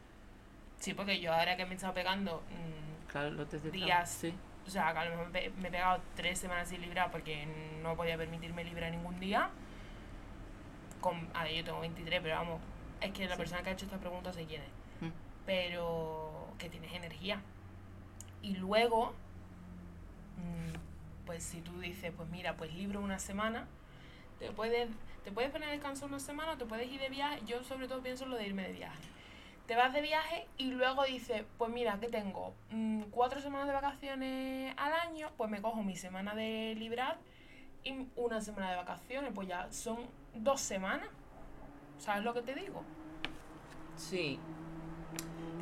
Speaker 1: Sí, porque yo ahora que me he estado pegando, mm,
Speaker 2: claro, te
Speaker 1: Días.
Speaker 2: Sí,
Speaker 1: o sea, que a lo mejor me, he pegado tres semanas sin librar porque no podía permitirme librar ningún día. Con, a ver, yo tengo 23, pero vamos, es que la
Speaker 2: Sí.
Speaker 1: persona que ha hecho esta pregunta se quiere.
Speaker 2: Mm.
Speaker 1: Pero que tienes energía. Y luego, mm, pues si tú dices, pues mira, pues libro una semana, te puedes, te puedes poner descanso una semana te puedes ir de viaje. Yo sobre todo pienso en lo de irme de viaje. Te vas de viaje y luego dices, pues mira, que tengo Mm, cuatro semanas de vacaciones al año, pues me cojo mi semana de librar y una semana de vacaciones, pues ya son dos semanas. ¿Sabes lo que te digo?
Speaker 2: sí.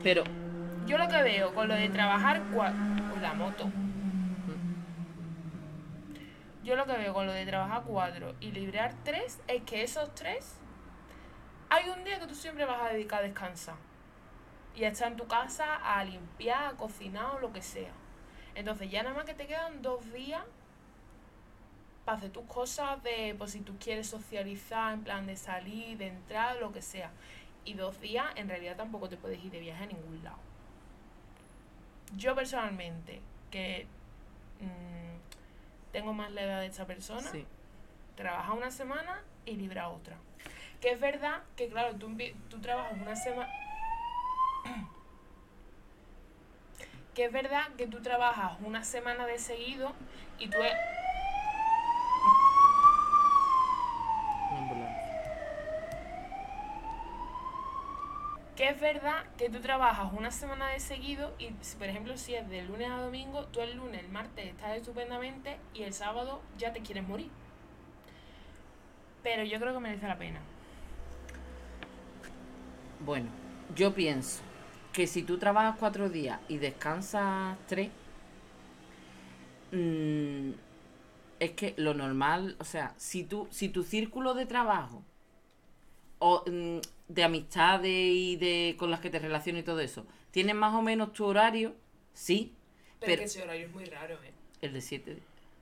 Speaker 2: Pero,
Speaker 1: Yo lo que veo con lo de trabajar cua- con la moto. Yo lo que veo con lo de trabajar cuatro y librar tres es que esos tres hay un día que tú siempre vas a dedicar a descansar y a estar en tu casa a limpiar, a cocinar o lo que sea. Entonces ya nada más que te quedan dos días para hacer tus cosas de, pues si tú quieres socializar, en plan de salir, de entrar, lo que sea. Y dos días en realidad tampoco te puedes ir de viaje a ningún lado. Yo personalmente, que mm, tengo más la edad de esta persona,
Speaker 2: sí.
Speaker 1: trabaja una semana y libra otra. Que es verdad que, claro, tú, tú trabajas una semana... que es verdad que tú trabajas una semana de seguido y tú... e-
Speaker 2: ambulancia.
Speaker 1: Que es verdad que tú trabajas una semana de seguido y, por ejemplo, si es de lunes a domingo, tú el lunes, el martes estás estupendamente y el sábado ya te quieres morir. Pero yo creo que merece la pena.
Speaker 2: Bueno, yo pienso que si tú trabajas cuatro días y descansas tres, mm, es que lo normal, o sea, si tú, si tu círculo de trabajo o mm, de amistades y de con las que te relacionas y todo eso, tienes más o menos tu horario, sí,
Speaker 1: Pero,
Speaker 2: pero
Speaker 1: que ese horario es muy raro, ¿eh?
Speaker 2: el de siete.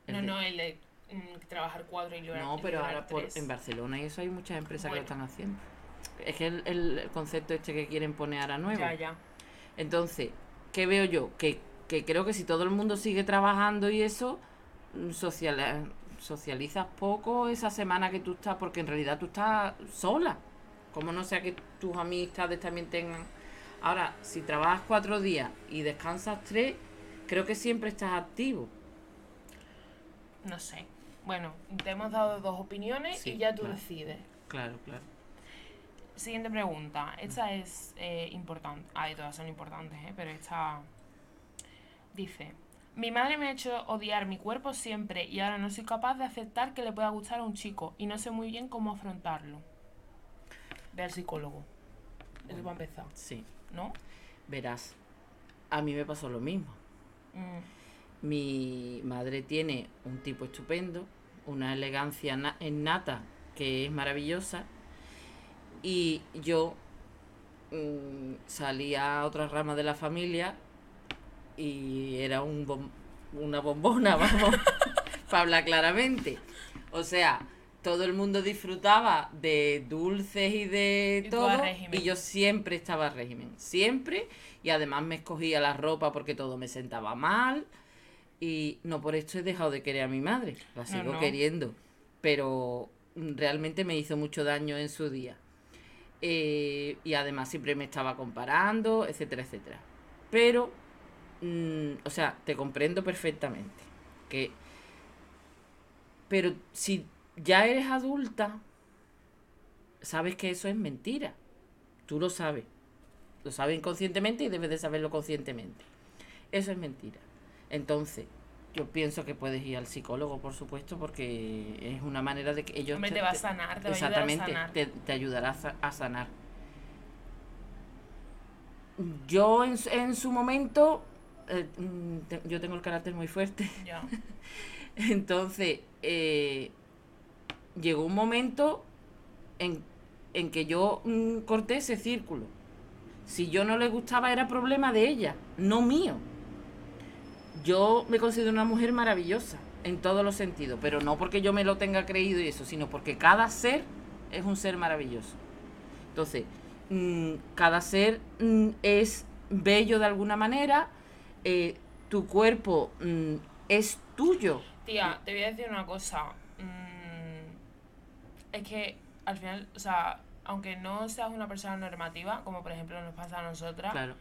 Speaker 2: el
Speaker 1: No,
Speaker 2: de-
Speaker 1: no, el de mm, trabajar cuatro y librar
Speaker 2: No, pero ahora por, en Barcelona y eso hay muchas empresas que lo están haciendo. Es que el, el concepto este que quieren poner ahora nuevo.
Speaker 1: Ya, ya.
Speaker 2: Entonces, ¿qué veo yo? Que, que creo que si todo el mundo sigue trabajando y eso, mm, sociala- socializas poco esa semana que tú estás, porque en realidad tú estás sola. Como no sea que tus amistades también tengan... Ahora, si trabajas cuatro días y descansas tres, creo que siempre estás activo.
Speaker 1: No sé. Bueno, te hemos dado dos opiniones
Speaker 2: Sí,
Speaker 1: y ya tú
Speaker 2: claro.
Speaker 1: decides.
Speaker 2: Claro, claro.
Speaker 1: Siguiente pregunta. Esta es eh, importante. Ay, todas son importantes, ¿eh? Pero esta dice: Mi madre me ha hecho odiar mi cuerpo siempre y ahora no soy capaz de aceptar que le pueda gustar a un chico y no sé muy bien cómo afrontarlo. Ve al psicólogo. Eso va a empezar,
Speaker 2: Sí.
Speaker 1: ¿no?
Speaker 2: Verás, a mí me pasó lo mismo.
Speaker 1: Mm,
Speaker 2: Mi madre tiene un tipo estupendo, una elegancia na- innata que es maravillosa. Y yo mm, salí a otra rama de la familia y era un bom- una bombona, vamos, para hablar claramente. O sea, todo el mundo disfrutaba de dulces y de
Speaker 1: Y
Speaker 2: todo.
Speaker 1: régimen.
Speaker 2: Y yo siempre estaba a régimen, siempre. Y además me escogía la ropa porque todo me sentaba mal. Y no por esto he dejado de querer a mi madre, la
Speaker 1: No,
Speaker 2: sigo
Speaker 1: no.
Speaker 2: queriendo. Pero realmente me hizo mucho daño en su día. Eh, y además siempre me estaba comparando, etcétera, etcétera. Pero, mm, o sea, te comprendo perfectamente. Que, pero si ya eres adulta, sabes que eso es mentira. Tú lo sabes. Lo sabes inconscientemente y debes de saberlo conscientemente. Eso es mentira. Entonces, yo pienso que puedes ir al psicólogo, por supuesto, porque es una manera de que ellos...
Speaker 1: Hombre, te va a sanar, te va a ayudar a
Speaker 2: Exactamente,
Speaker 1: sanar.
Speaker 2: Te, te ayudará a, sa- a sanar. Yo en, su- en su momento, eh, mm, te- yo tengo el carácter muy fuerte,
Speaker 1: ya.
Speaker 2: entonces eh, llegó un momento en, en que yo mm, corté ese círculo. Si yo no le gustaba era problema de ella, no mío. Yo me considero una mujer maravillosa en todos los sentidos, pero no porque yo me lo tenga creído y eso, sino porque cada ser es un ser maravilloso. Entonces, mm, cada ser mm, es bello de alguna manera, eh, tu cuerpo mm, es tuyo.
Speaker 1: Tía, te voy a decir una cosa. Es que al final, o sea, aunque no seas una persona normativa, como por ejemplo nos pasa a nosotras,
Speaker 2: Claro,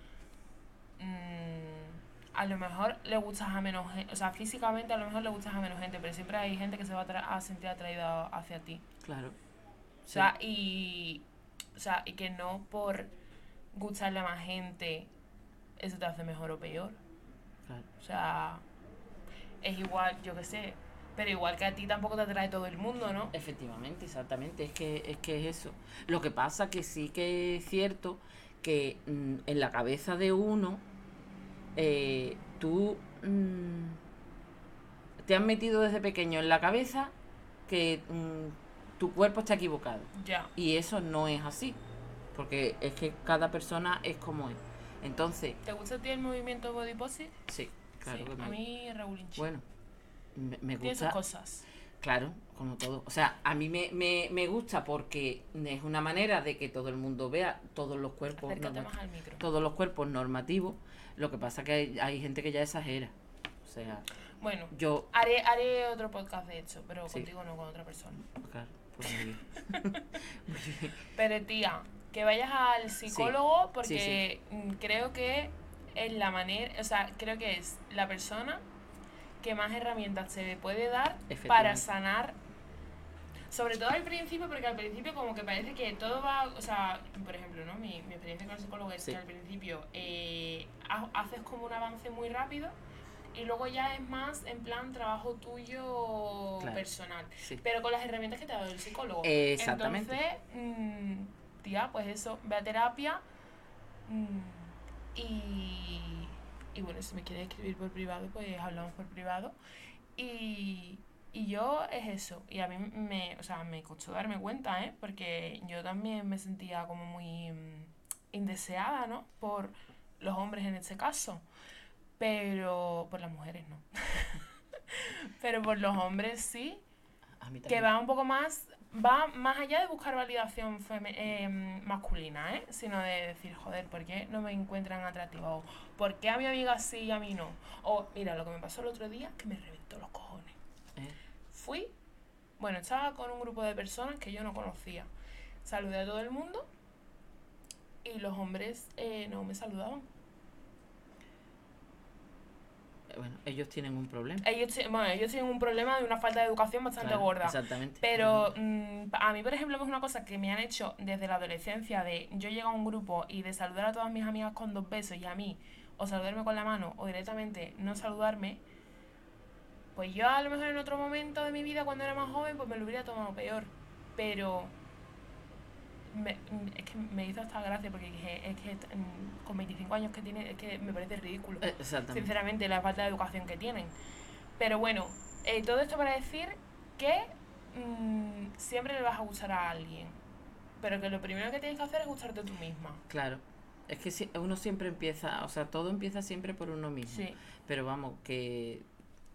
Speaker 1: a lo mejor le gustas a menos gente, o sea, físicamente a lo mejor le gustas a menos gente, pero siempre hay gente que se va a, tra- a sentir atraída hacia ti.
Speaker 2: claro.
Speaker 1: O sea, y, o sea, y que no por gustarle a más gente, eso te hace mejor o peor.
Speaker 2: claro.
Speaker 1: O sea, es igual, yo qué sé, pero igual que a ti tampoco te atrae todo el mundo, ¿no?
Speaker 2: Efectivamente, exactamente, es que, es que es eso. Lo que pasa que sí que es cierto que mm, en la cabeza de uno, eh, tú mm, te has metido desde pequeño en la cabeza que mm, tu cuerpo está equivocado.
Speaker 1: Ya.
Speaker 2: Y eso no es así, porque es que cada persona es como es. Entonces,
Speaker 1: ¿Te gusta a ti el movimiento body positive?
Speaker 2: sí, claro
Speaker 1: sí,
Speaker 2: que
Speaker 1: a mí regulinchi.
Speaker 2: bueno, me, me gusta.
Speaker 1: cosas.
Speaker 2: Claro, como todo. O sea, a mí me, me, me gusta porque es una manera de que todo el mundo vea todos los cuerpos norma- todos los cuerpos normativos. Lo que pasa que hay, hay gente que ya exagera. O sea,
Speaker 1: Bueno,
Speaker 2: Yo,
Speaker 1: haré, haré otro podcast de hecho, pero
Speaker 2: Sí.
Speaker 1: contigo no, con otra persona.
Speaker 2: claro, pues muy bien.
Speaker 1: Pero tía, que vayas al psicólogo porque
Speaker 2: sí.
Speaker 1: mm, creo que es la manera, o sea, creo que es la persona que más herramientas se le puede dar para sanar. Sobre todo al principio, porque al principio como que parece que todo va, o sea, por ejemplo, ¿no? Mi, mi experiencia con el psicólogo es
Speaker 2: Sí.
Speaker 1: que al principio eh, ha- haces como un avance muy rápido y luego ya es más en plan trabajo tuyo
Speaker 2: Claro.
Speaker 1: personal.
Speaker 2: Sí.
Speaker 1: Pero con las herramientas que te ha dado el psicólogo.
Speaker 2: Exactamente.
Speaker 1: Entonces, mm, tía, pues eso, ve a terapia. mm, y, y bueno, si me quieres escribir por privado, pues hablamos por privado. Y, y yo es eso. Y a mí me, o sea, me costó darme cuenta, ¿eh? Porque yo también me sentía como muy mm, indeseada, ¿no? Por los hombres en este caso. Pero por las mujeres no. Pero por los hombres sí
Speaker 2: A mí
Speaker 1: que va un poco más va más allá de buscar validación eh, masculina, ¿eh? sino de decir, joder, ¿por qué no me encuentran atractiva? O ¿por qué a mi amiga sí y a mí no? O mira, lo que me pasó el otro día, que me reventó los cojones.
Speaker 2: ¿Eh?
Speaker 1: Fui, bueno, estaba con un grupo de personas que yo no conocía. Saludé a todo el mundo y los hombres eh, no me saludaban.
Speaker 2: Bueno, ellos tienen un problema.
Speaker 1: Ellos, bueno, ellos tienen un problema de una falta de educación bastante
Speaker 2: Claro,
Speaker 1: gorda.
Speaker 2: Exactamente.
Speaker 1: Pero mm, a mí, por ejemplo, es una cosa que me han hecho desde la adolescencia de yo llego a un grupo y de saludar a todas mis amigas con dos besos y a mí o saludarme con la mano o directamente no saludarme, pues yo a lo mejor en otro momento de mi vida cuando era más joven pues me lo hubiera tomado peor. Pero me- es que me hizo hasta gracia porque dije, es que mm, con 25 años que tiene, es que me parece ridículo
Speaker 2: Eh, Exactamente.
Speaker 1: sinceramente, la falta de educación que tienen. Pero bueno, eh, todo esto para decir que mm, siempre le vas a gustar a alguien. Pero que lo primero que tienes que hacer es gustarte tú misma.
Speaker 2: Claro. Es que si- uno siempre empieza, o sea, todo empieza siempre por uno mismo.
Speaker 1: Sí,
Speaker 2: Pero vamos, que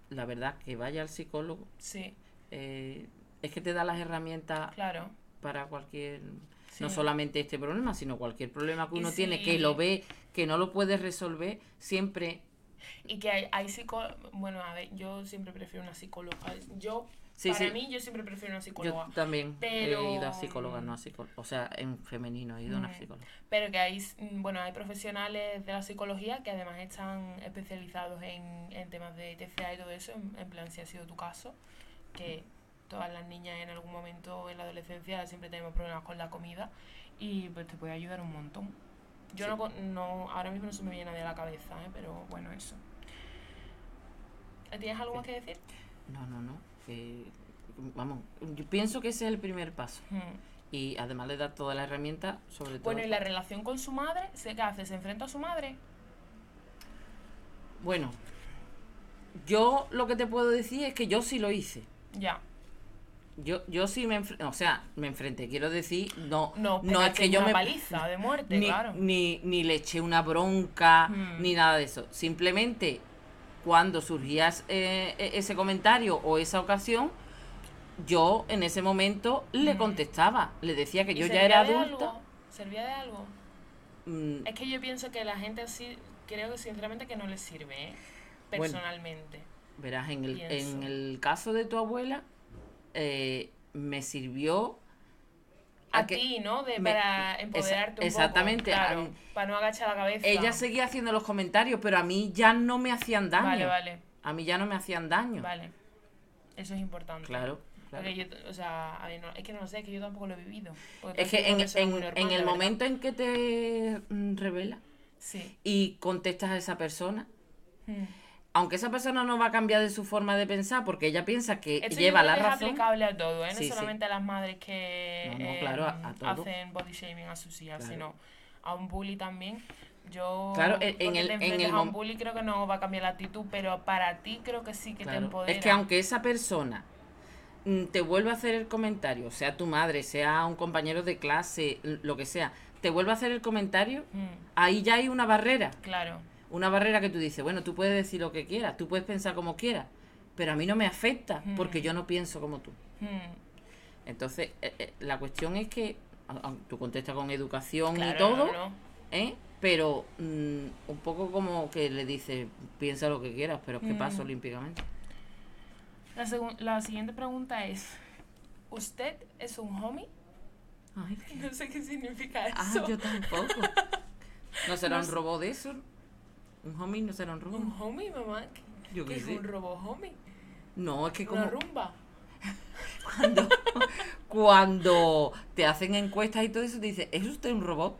Speaker 2: la verdad que vaya al psicólogo
Speaker 1: sí,
Speaker 2: eh, es que te da las herramientas
Speaker 1: claro.
Speaker 2: para cualquier,
Speaker 1: Sí.
Speaker 2: no solamente este problema, sino cualquier problema que uno tiene que lo ve, que no lo puede resolver, siempre
Speaker 1: Y que hay, hay psicólogos. Bueno, a ver, yo siempre prefiero una psicóloga. Yo,
Speaker 2: Sí,
Speaker 1: para
Speaker 2: sí.
Speaker 1: mí, yo siempre prefiero una
Speaker 2: Yo
Speaker 1: psicóloga.
Speaker 2: también
Speaker 1: Pero-
Speaker 2: he ido a psicóloga, no a psicóloga. O sea, en femenino he ido a una
Speaker 1: Mm.
Speaker 2: psicóloga.
Speaker 1: Pero que hay, mm, bueno, hay profesionales de la psicología que además están especializados en, en temas de TCA y todo eso, en, en plan si ha sido tu caso, que todas las niñas en algún momento en la adolescencia siempre tenemos problemas con la comida y pues te puede ayudar un montón. Yo
Speaker 2: Sí.
Speaker 1: no, no, ahora mismo no se me viene nadie a la cabeza, ¿eh? pero bueno, eso. ¿Tienes algo más que decir?
Speaker 2: No, no, no. Que- vamos, yo pienso que ese es el primer paso.
Speaker 1: Hmm.
Speaker 2: Y además le da toda la herramienta, sobre todo.
Speaker 1: Bueno, y la relación con su madre, ¿se- ¿qué hace? ¿Se enfrenta a su madre?
Speaker 2: Bueno, yo lo que te puedo decir es que yo sí lo hice.
Speaker 1: Ya.
Speaker 2: Yo, yo sí me enfrenté, o sea, me enfrenté, quiero decir, no,
Speaker 1: No,
Speaker 2: no es que yo
Speaker 1: una
Speaker 2: me
Speaker 1: paliza de muerte,
Speaker 2: ni,
Speaker 1: claro.
Speaker 2: ni, ni le eché una bronca,
Speaker 1: Hmm.
Speaker 2: ni nada de eso. Simplemente cuando surgía eh, e- ese comentario o esa ocasión, yo en ese momento le contestaba, le decía que
Speaker 1: ¿Y
Speaker 2: yo ya era
Speaker 1: de
Speaker 2: adulta.
Speaker 1: algo? ¿Servía de algo?
Speaker 2: Mm,
Speaker 1: Es que yo pienso que la gente así, creo que sinceramente que no les sirve, ¿eh?
Speaker 2: Bueno.
Speaker 1: Personalmente.
Speaker 2: Verás, en el,
Speaker 1: Pienso.
Speaker 2: en el caso de tu abuela, eh, me sirvió
Speaker 1: A, ti, ¿no? De,
Speaker 2: me-
Speaker 1: para
Speaker 2: esa-
Speaker 1: empoderarte un
Speaker 2: exactamente,
Speaker 1: poco. Claro, para no agachar la cabeza.
Speaker 2: Ella seguía haciendo los comentarios, pero a mí ya no me hacían daño.
Speaker 1: Vale, vale,
Speaker 2: A mí ya no me hacían daño.
Speaker 1: vale. Eso es importante.
Speaker 2: Claro, claro.
Speaker 1: Yo, o sea, a ver, no, es que no lo sé, es que yo tampoco lo he vivido.
Speaker 2: Es que en,
Speaker 1: normal,
Speaker 2: el momento en que te mm, revela
Speaker 1: Sí.
Speaker 2: y contestas a esa persona,
Speaker 1: Hmm.
Speaker 2: Aunque esa persona no va a cambiar de su forma de pensar porque ella piensa que
Speaker 1: Esto
Speaker 2: lleva la
Speaker 1: es
Speaker 2: razón.
Speaker 1: aplicable a todo, ¿eh? No
Speaker 2: Sí, sí.
Speaker 1: solamente a las madres que
Speaker 2: No, no,
Speaker 1: eh,
Speaker 2: a- a
Speaker 1: hacen body shaming a sus hijas,
Speaker 2: Claro.
Speaker 1: sino a un bully también. Yo,
Speaker 2: Claro, en- el-
Speaker 1: te
Speaker 2: en el
Speaker 1: a un bully creo que no va a cambiar la actitud, pero para ti creo que sí que te empodera.
Speaker 2: Es que aunque esa persona mm, te vuelva a hacer el comentario, sea tu madre, sea un compañero de clase, lo que sea, te vuelva a hacer el comentario,
Speaker 1: Mm,
Speaker 2: ahí ya hay una barrera.
Speaker 1: claro,
Speaker 2: Una barrera que tú dices, bueno, tú puedes decir lo que quieras, tú puedes pensar como quieras, pero a mí no me afecta
Speaker 1: Mm.
Speaker 2: porque yo no pienso como tú.
Speaker 1: mm,
Speaker 2: Entonces, eh, eh, la cuestión es que tú contestas con educación y todo,
Speaker 1: no, no.
Speaker 2: ¿eh? Pero mm, un poco como que le dices, piensa lo que quieras, pero es que pasa olímpicamente.
Speaker 1: La, la siguiente pregunta es, ¿usted es un homie? Ay, no sé qué significa ah, eso.
Speaker 2: Ah, yo tampoco. ¿No será un robot de eso? ¿Un homie no será un robot?
Speaker 1: ¿Un homie, mamá? Yo ¿Qué es un robot homie?
Speaker 2: No, es que como...
Speaker 1: ¿Una rumba?
Speaker 2: cuando, cuando te hacen encuestas y todo eso, te dice, ¿es usted un robot?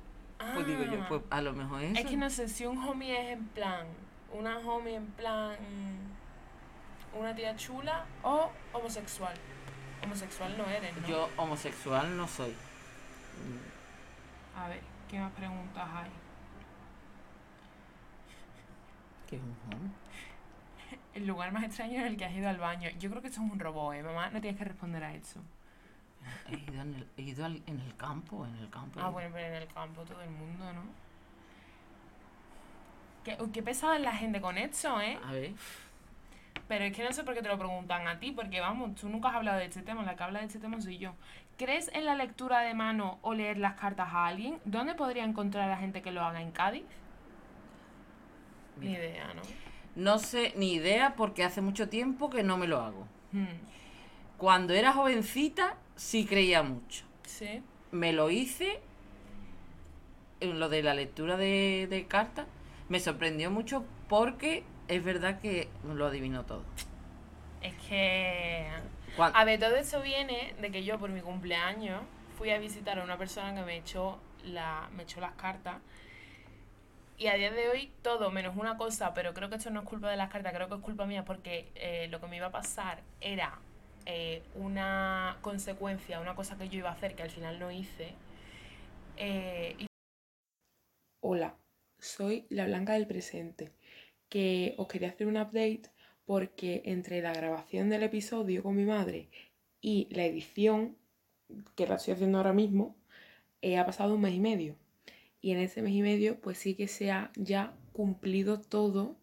Speaker 2: Pues digo yo, pues a lo mejor es
Speaker 1: Es que no sé si un homie es en plan, una homie en plan, una tía chula o homosexual. Homosexual no eres, ¿no?
Speaker 2: Yo homosexual no soy.
Speaker 1: A ver, ¿qué más preguntas hay?
Speaker 2: ¿Qué es un homie?
Speaker 1: El lugar más extraño en el que has ido al baño. Yo creo que eso es un robot, ¿eh, mamá? No tienes que responder a eso.
Speaker 2: He ido, en el, he ido en el campo, en el campo.
Speaker 1: Ah, bueno, pero en el campo todo el mundo, ¿no? Qué, qué pesada es la gente con eso, ¿eh?
Speaker 2: A ver.
Speaker 1: Pero es que no sé por qué te lo preguntan a ti, porque vamos, tú nunca has hablado de este tema, la que habla de este tema soy yo. ¿Crees en la lectura de mano o leer las cartas a alguien? ¿Dónde podría encontrar a la gente que lo haga en Cádiz? Ni idea, ¿no?
Speaker 2: No sé, ni idea, porque hace mucho tiempo que no me lo hago.
Speaker 1: Hmm.
Speaker 2: Cuando era jovencita, sí creía mucho.
Speaker 1: Sí.
Speaker 2: Me lo hice en lo de la lectura de, cartas. Me sorprendió mucho porque es verdad que lo adivinó todo.
Speaker 1: Es que... A ver, todo eso viene de que yo por mi cumpleaños fui a visitar a una persona que me echó, la, me echó las cartas. Y a día de hoy todo, menos una cosa, pero creo que esto no es culpa de las cartas, creo que es culpa mía porque eh, lo que me iba a pasar era eh, una consecuencia, una cosa que yo iba a hacer que al final no hice. Eh, Hola, soy la Blanca del presente, que os quería hacer un update porque entre la grabación del episodio con mi madre y la edición, que la estoy haciendo ahora mismo, ha pasado un mes y medio. Y en ese mes y medio, pues sí que se ha ya cumplido todo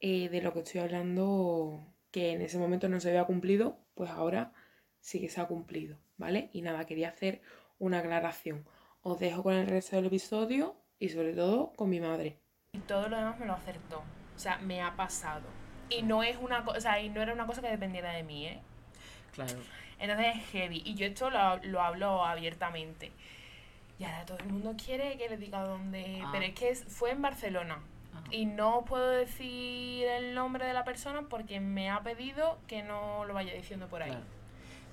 Speaker 1: de lo que estoy hablando, que en ese momento no se había cumplido pues ahora sí que se ha cumplido, ¿vale? Y nada, quería hacer una aclaración. Os dejo con el resto del episodio y sobre todo con mi madre. Y todo lo demás me lo acertó. O sea, me ha pasado. Y no es una cosa, o sea, y no era una cosa que dependiera de mí, ¿eh?
Speaker 2: Claro.
Speaker 1: Entonces es heavy. Y yo esto lo, lo hablo abiertamente. Y ahora todo el mundo quiere que le diga dónde. Ah. Pero es que fue en Barcelona. Y no puedo decir el nombre de la persona porque me ha pedido que no lo vaya diciendo por ahí.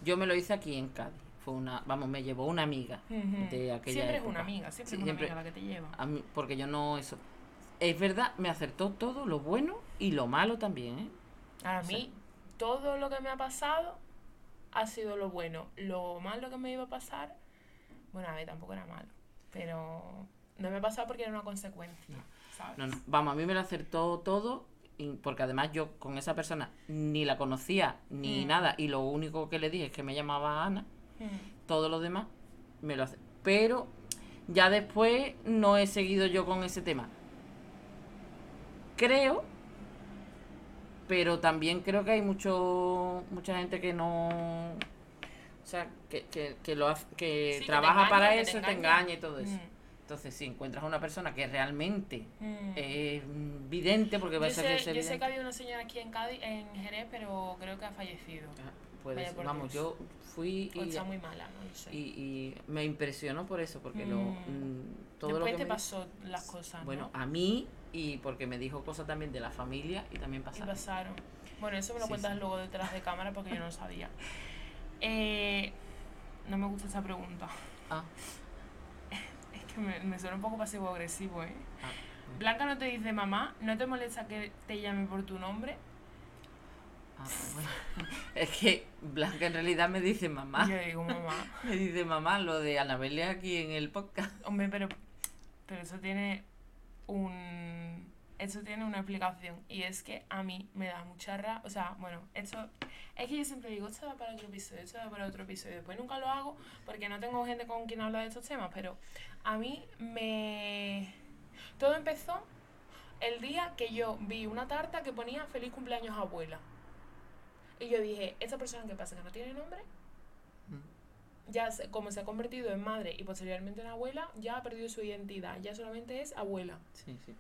Speaker 2: Yo me lo hice aquí en Cádiz. Fue una, vamos, me llevó una amiga de aquella
Speaker 1: Siempre es una amiga, siempre es una amiga la que te lleva.
Speaker 2: porque yo no eso. Es verdad, me acertó todo, lo bueno y lo malo también, ¿eh?
Speaker 1: A mí, todo lo que me ha pasado ha sido lo bueno. Lo malo que me iba a pasar, bueno, a ver, tampoco era malo. Pero no me ha pasado porque era una consecuencia.
Speaker 2: Vamos, a mí me lo acertó todo, porque además yo con esa persona ni la conocía ni mm. nada, y lo único que le dije es que me llamaba Ana. Mm. Todo lo demás me lo hace. Pero ya después no he seguido yo con ese tema. Creo, pero también creo que hay mucho mucha gente que no. O sea, que, que, lo que trabaja para eso, te engaña y todo eso. Mm. Entonces, si encuentras a una persona que realmente mm. es vidente, porque va a ser
Speaker 1: Yo sé que había una señora aquí en Cádiz, en Jerez, pero creo que ha fallecido.
Speaker 2: Ah, vamos, yo fui
Speaker 1: y, está muy mala, no sé.
Speaker 2: y, me impresionó por eso, porque lo, mm.
Speaker 1: Mm, todo Después lo que te pasó las cosas.
Speaker 2: Bueno, a mí y porque me dijo cosas también de la familia y también pasaron.
Speaker 1: Y pasaron. Bueno, eso me lo cuentas luego detrás de cámara porque yo no sabía. Eh, no me gusta esa pregunta.
Speaker 2: Ah
Speaker 1: me, me suena un poco pasivo-agresivo, ¿eh? Ah, Blanca no te dice mamá, ¿no te molesta que te llame por tu nombre?
Speaker 2: Ah, bueno. Es que Blanca en realidad me dice mamá.
Speaker 1: Yo digo mamá.
Speaker 2: me dice mamá lo de Anabel aquí en el podcast.
Speaker 1: Hombre, pero, pero eso tiene un eso tiene una explicación y es que a mí me da mucha rabia, o sea, bueno, esto es que yo siempre digo, esto va para otro episodio, esto va para otro episodio, después nunca lo hago porque no tengo gente con quien hablar de estos temas, pero a mí me... Todo empezó el día que yo vi una tarta que ponía feliz cumpleaños abuela. Y yo dije, ¿esta persona qué pasa? ¿Que no tiene nombre? Mm. Ya como se ha convertido en madre y posteriormente en abuela, ya ha perdido su identidad, ya solamente es abuela.
Speaker 2: Sí, sí.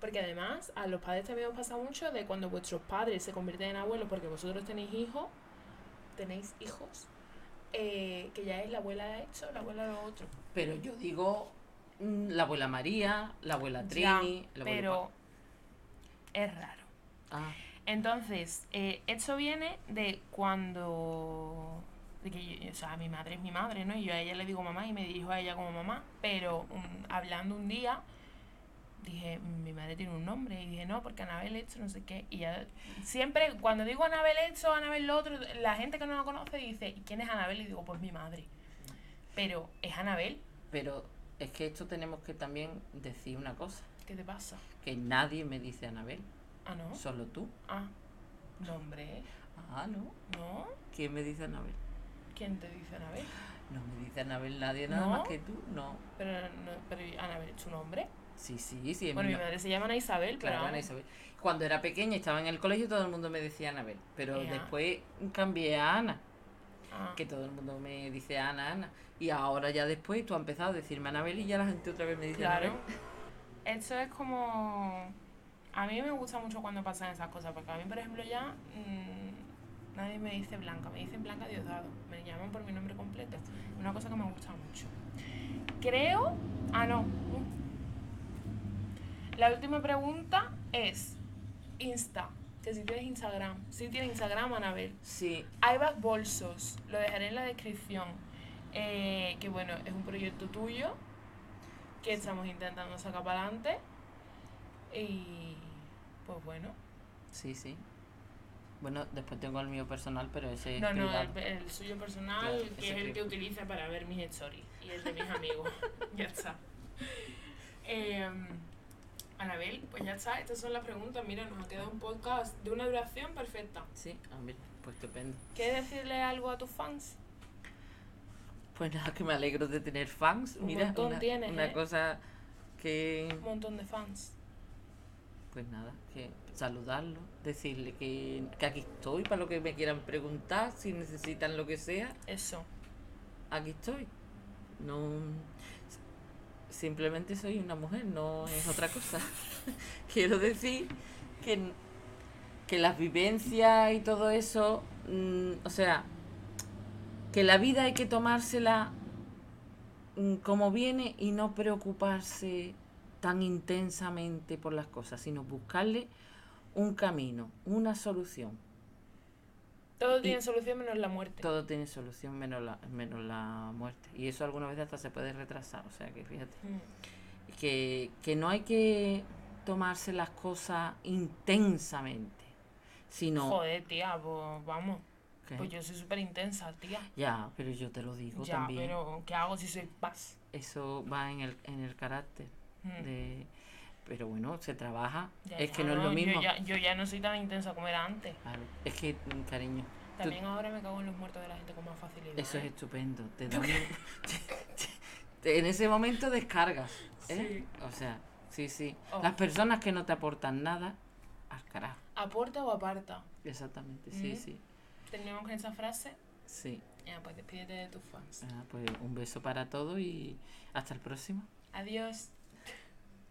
Speaker 1: Porque además a los padres también os pasa mucho de cuando vuestros padres se convierten en abuelos porque vosotros tenéis hijos, tenéis hijos, eh, que ya es la abuela de esto, la abuela de lo otro.
Speaker 2: Pero yo digo mm, la abuela María, la abuela
Speaker 1: Ya,
Speaker 2: Trini, la abuela
Speaker 1: pero es raro.
Speaker 2: Ah,
Speaker 1: Entonces, eh, esto viene de cuando... De que yo- o sea, mi madre es mi madre, ¿no? Y yo a ella le digo mamá y me dirijo a ella como mamá. Pero mm, hablando un día, dije, "Mm, mi madre tiene un nombre. Y dije, no, porque Anabel esto, no sé qué. Y ya siempre, cuando digo Anabel esto, Anabel lo otro, la gente que no la conoce dice, ¿y quién es Anabel? Y digo, pues mi madre. Pero, ¿es Anabel?
Speaker 2: pero es que esto tenemos que también decir una cosa,
Speaker 1: ¿Qué te pasa?
Speaker 2: que nadie me dice Anabel,
Speaker 1: Ah, no.
Speaker 2: solo tú.
Speaker 1: Ah, nombre.
Speaker 2: Ah, ¿no?
Speaker 1: ¿No?
Speaker 2: ¿Quién me dice Anabel?
Speaker 1: ¿Quién te dice Anabel?
Speaker 2: No me dice Anabel nadie nada
Speaker 1: ¿No?
Speaker 2: más que tú, no.
Speaker 1: Pero, no, pero Anabel es tu nombre.
Speaker 2: Sí, sí, sí.
Speaker 1: Bueno, mi madre se llama Ana Isabel, pero
Speaker 2: Claro, Ana
Speaker 1: vamos.
Speaker 2: Isabel. Cuando era pequeña estaba en el colegio todo el mundo me decía Anabel, pero después cambié a Ana,
Speaker 1: Ah,
Speaker 2: que todo el mundo me dice Ana, Ana. Y ahora ya después tú has empezado a decirme Anabel y ya la gente otra vez me dice
Speaker 1: claro.
Speaker 2: Anabel.
Speaker 1: Esto es como... A mí me gusta mucho cuando pasan esas cosas, porque a mí, por ejemplo, ya mm, nadie me dice Blanca, me dicen Blanca Diosdado, me llaman por mi nombre completo. Una cosa que me gusta mucho. Creo... Ah, no. La última pregunta es Insta. Que si tienes Instagram. Si tienes Instagram, Anabel.
Speaker 2: Sí,
Speaker 1: Hay bolsos, lo dejaré en la descripción. Eh, que bueno, es un proyecto tuyo que estamos intentando sacar para adelante. Y pues bueno,
Speaker 2: sí, sí. Bueno, después tengo el mío personal, pero ese es
Speaker 1: no, no,
Speaker 2: privado.
Speaker 1: el, el suyo personal,
Speaker 2: Claro,
Speaker 1: que es el que utiliza para ver mis stories y el de mis amigos. ya está. Eh, Anabel, pues ya está, estas son las preguntas. Mira, nos ha quedado un podcast de una duración perfecta.
Speaker 2: Sí, ah, mira, pues estupendo.
Speaker 1: ¿Quieres decirle algo a tus fans?
Speaker 2: Pues nada, que me alegro de tener fans.
Speaker 1: Un
Speaker 2: Mira,
Speaker 1: montón
Speaker 2: una,
Speaker 1: tienes,
Speaker 2: una
Speaker 1: ¿eh?
Speaker 2: cosa que
Speaker 1: Un montón de fans.
Speaker 2: Pues nada, que saludarlo, decirle que, que aquí estoy para lo que me quieran preguntar, si necesitan lo que sea,
Speaker 1: Eso.
Speaker 2: aquí estoy. No simplemente soy una mujer, no es otra cosa. Quiero decir que, que las vivencias y todo eso, mm, o sea, que la vida hay que tomársela mm, como viene y no preocuparse tan intensamente por las cosas, sino buscarle un camino, una solución.
Speaker 1: Todo tiene solución menos la muerte.
Speaker 2: Todo tiene solución menos la, menos la muerte. Y eso algunas veces hasta se puede retrasar. O sea que fíjate.
Speaker 1: Mm.
Speaker 2: Que, que no hay que tomarse las cosas intensamente. Sino.
Speaker 1: Joder, tía, pues vamos.
Speaker 2: ¿Qué?
Speaker 1: Pues yo soy súper intensa, tía.
Speaker 2: Ya, pero yo te lo digo
Speaker 1: Ya,
Speaker 2: también.
Speaker 1: pero ¿qué hago si soy paz?
Speaker 2: Eso va en el, en el carácter.
Speaker 1: Mm.
Speaker 2: de Pero bueno, se trabaja.
Speaker 1: Ya,
Speaker 2: es
Speaker 1: ya,
Speaker 2: que no, es lo
Speaker 1: yo
Speaker 2: mismo.
Speaker 1: ya, yo ya no soy tan intensa como era antes.
Speaker 2: Claro, Es que, mm, cariño, tú-
Speaker 1: También ahora me cago en los muertos de la gente con más facilidad.
Speaker 2: eso es
Speaker 1: ¿eh?
Speaker 2: estupendo. Te da un- te- en ese momento descargas. ¿eh?
Speaker 1: Sí.
Speaker 2: O sea, sí, sí.
Speaker 1: Oh.
Speaker 2: Las personas que no te aportan nada, al carajo.
Speaker 1: ¿Aporta o aparta?
Speaker 2: Exactamente, sí,
Speaker 1: Mm.
Speaker 2: sí.
Speaker 1: Terminamos con esa frase.
Speaker 2: Sí.
Speaker 1: Ya, pues despídete de tus fans.
Speaker 2: Ah, pues un beso para todos y hasta el próximo.
Speaker 1: Adiós.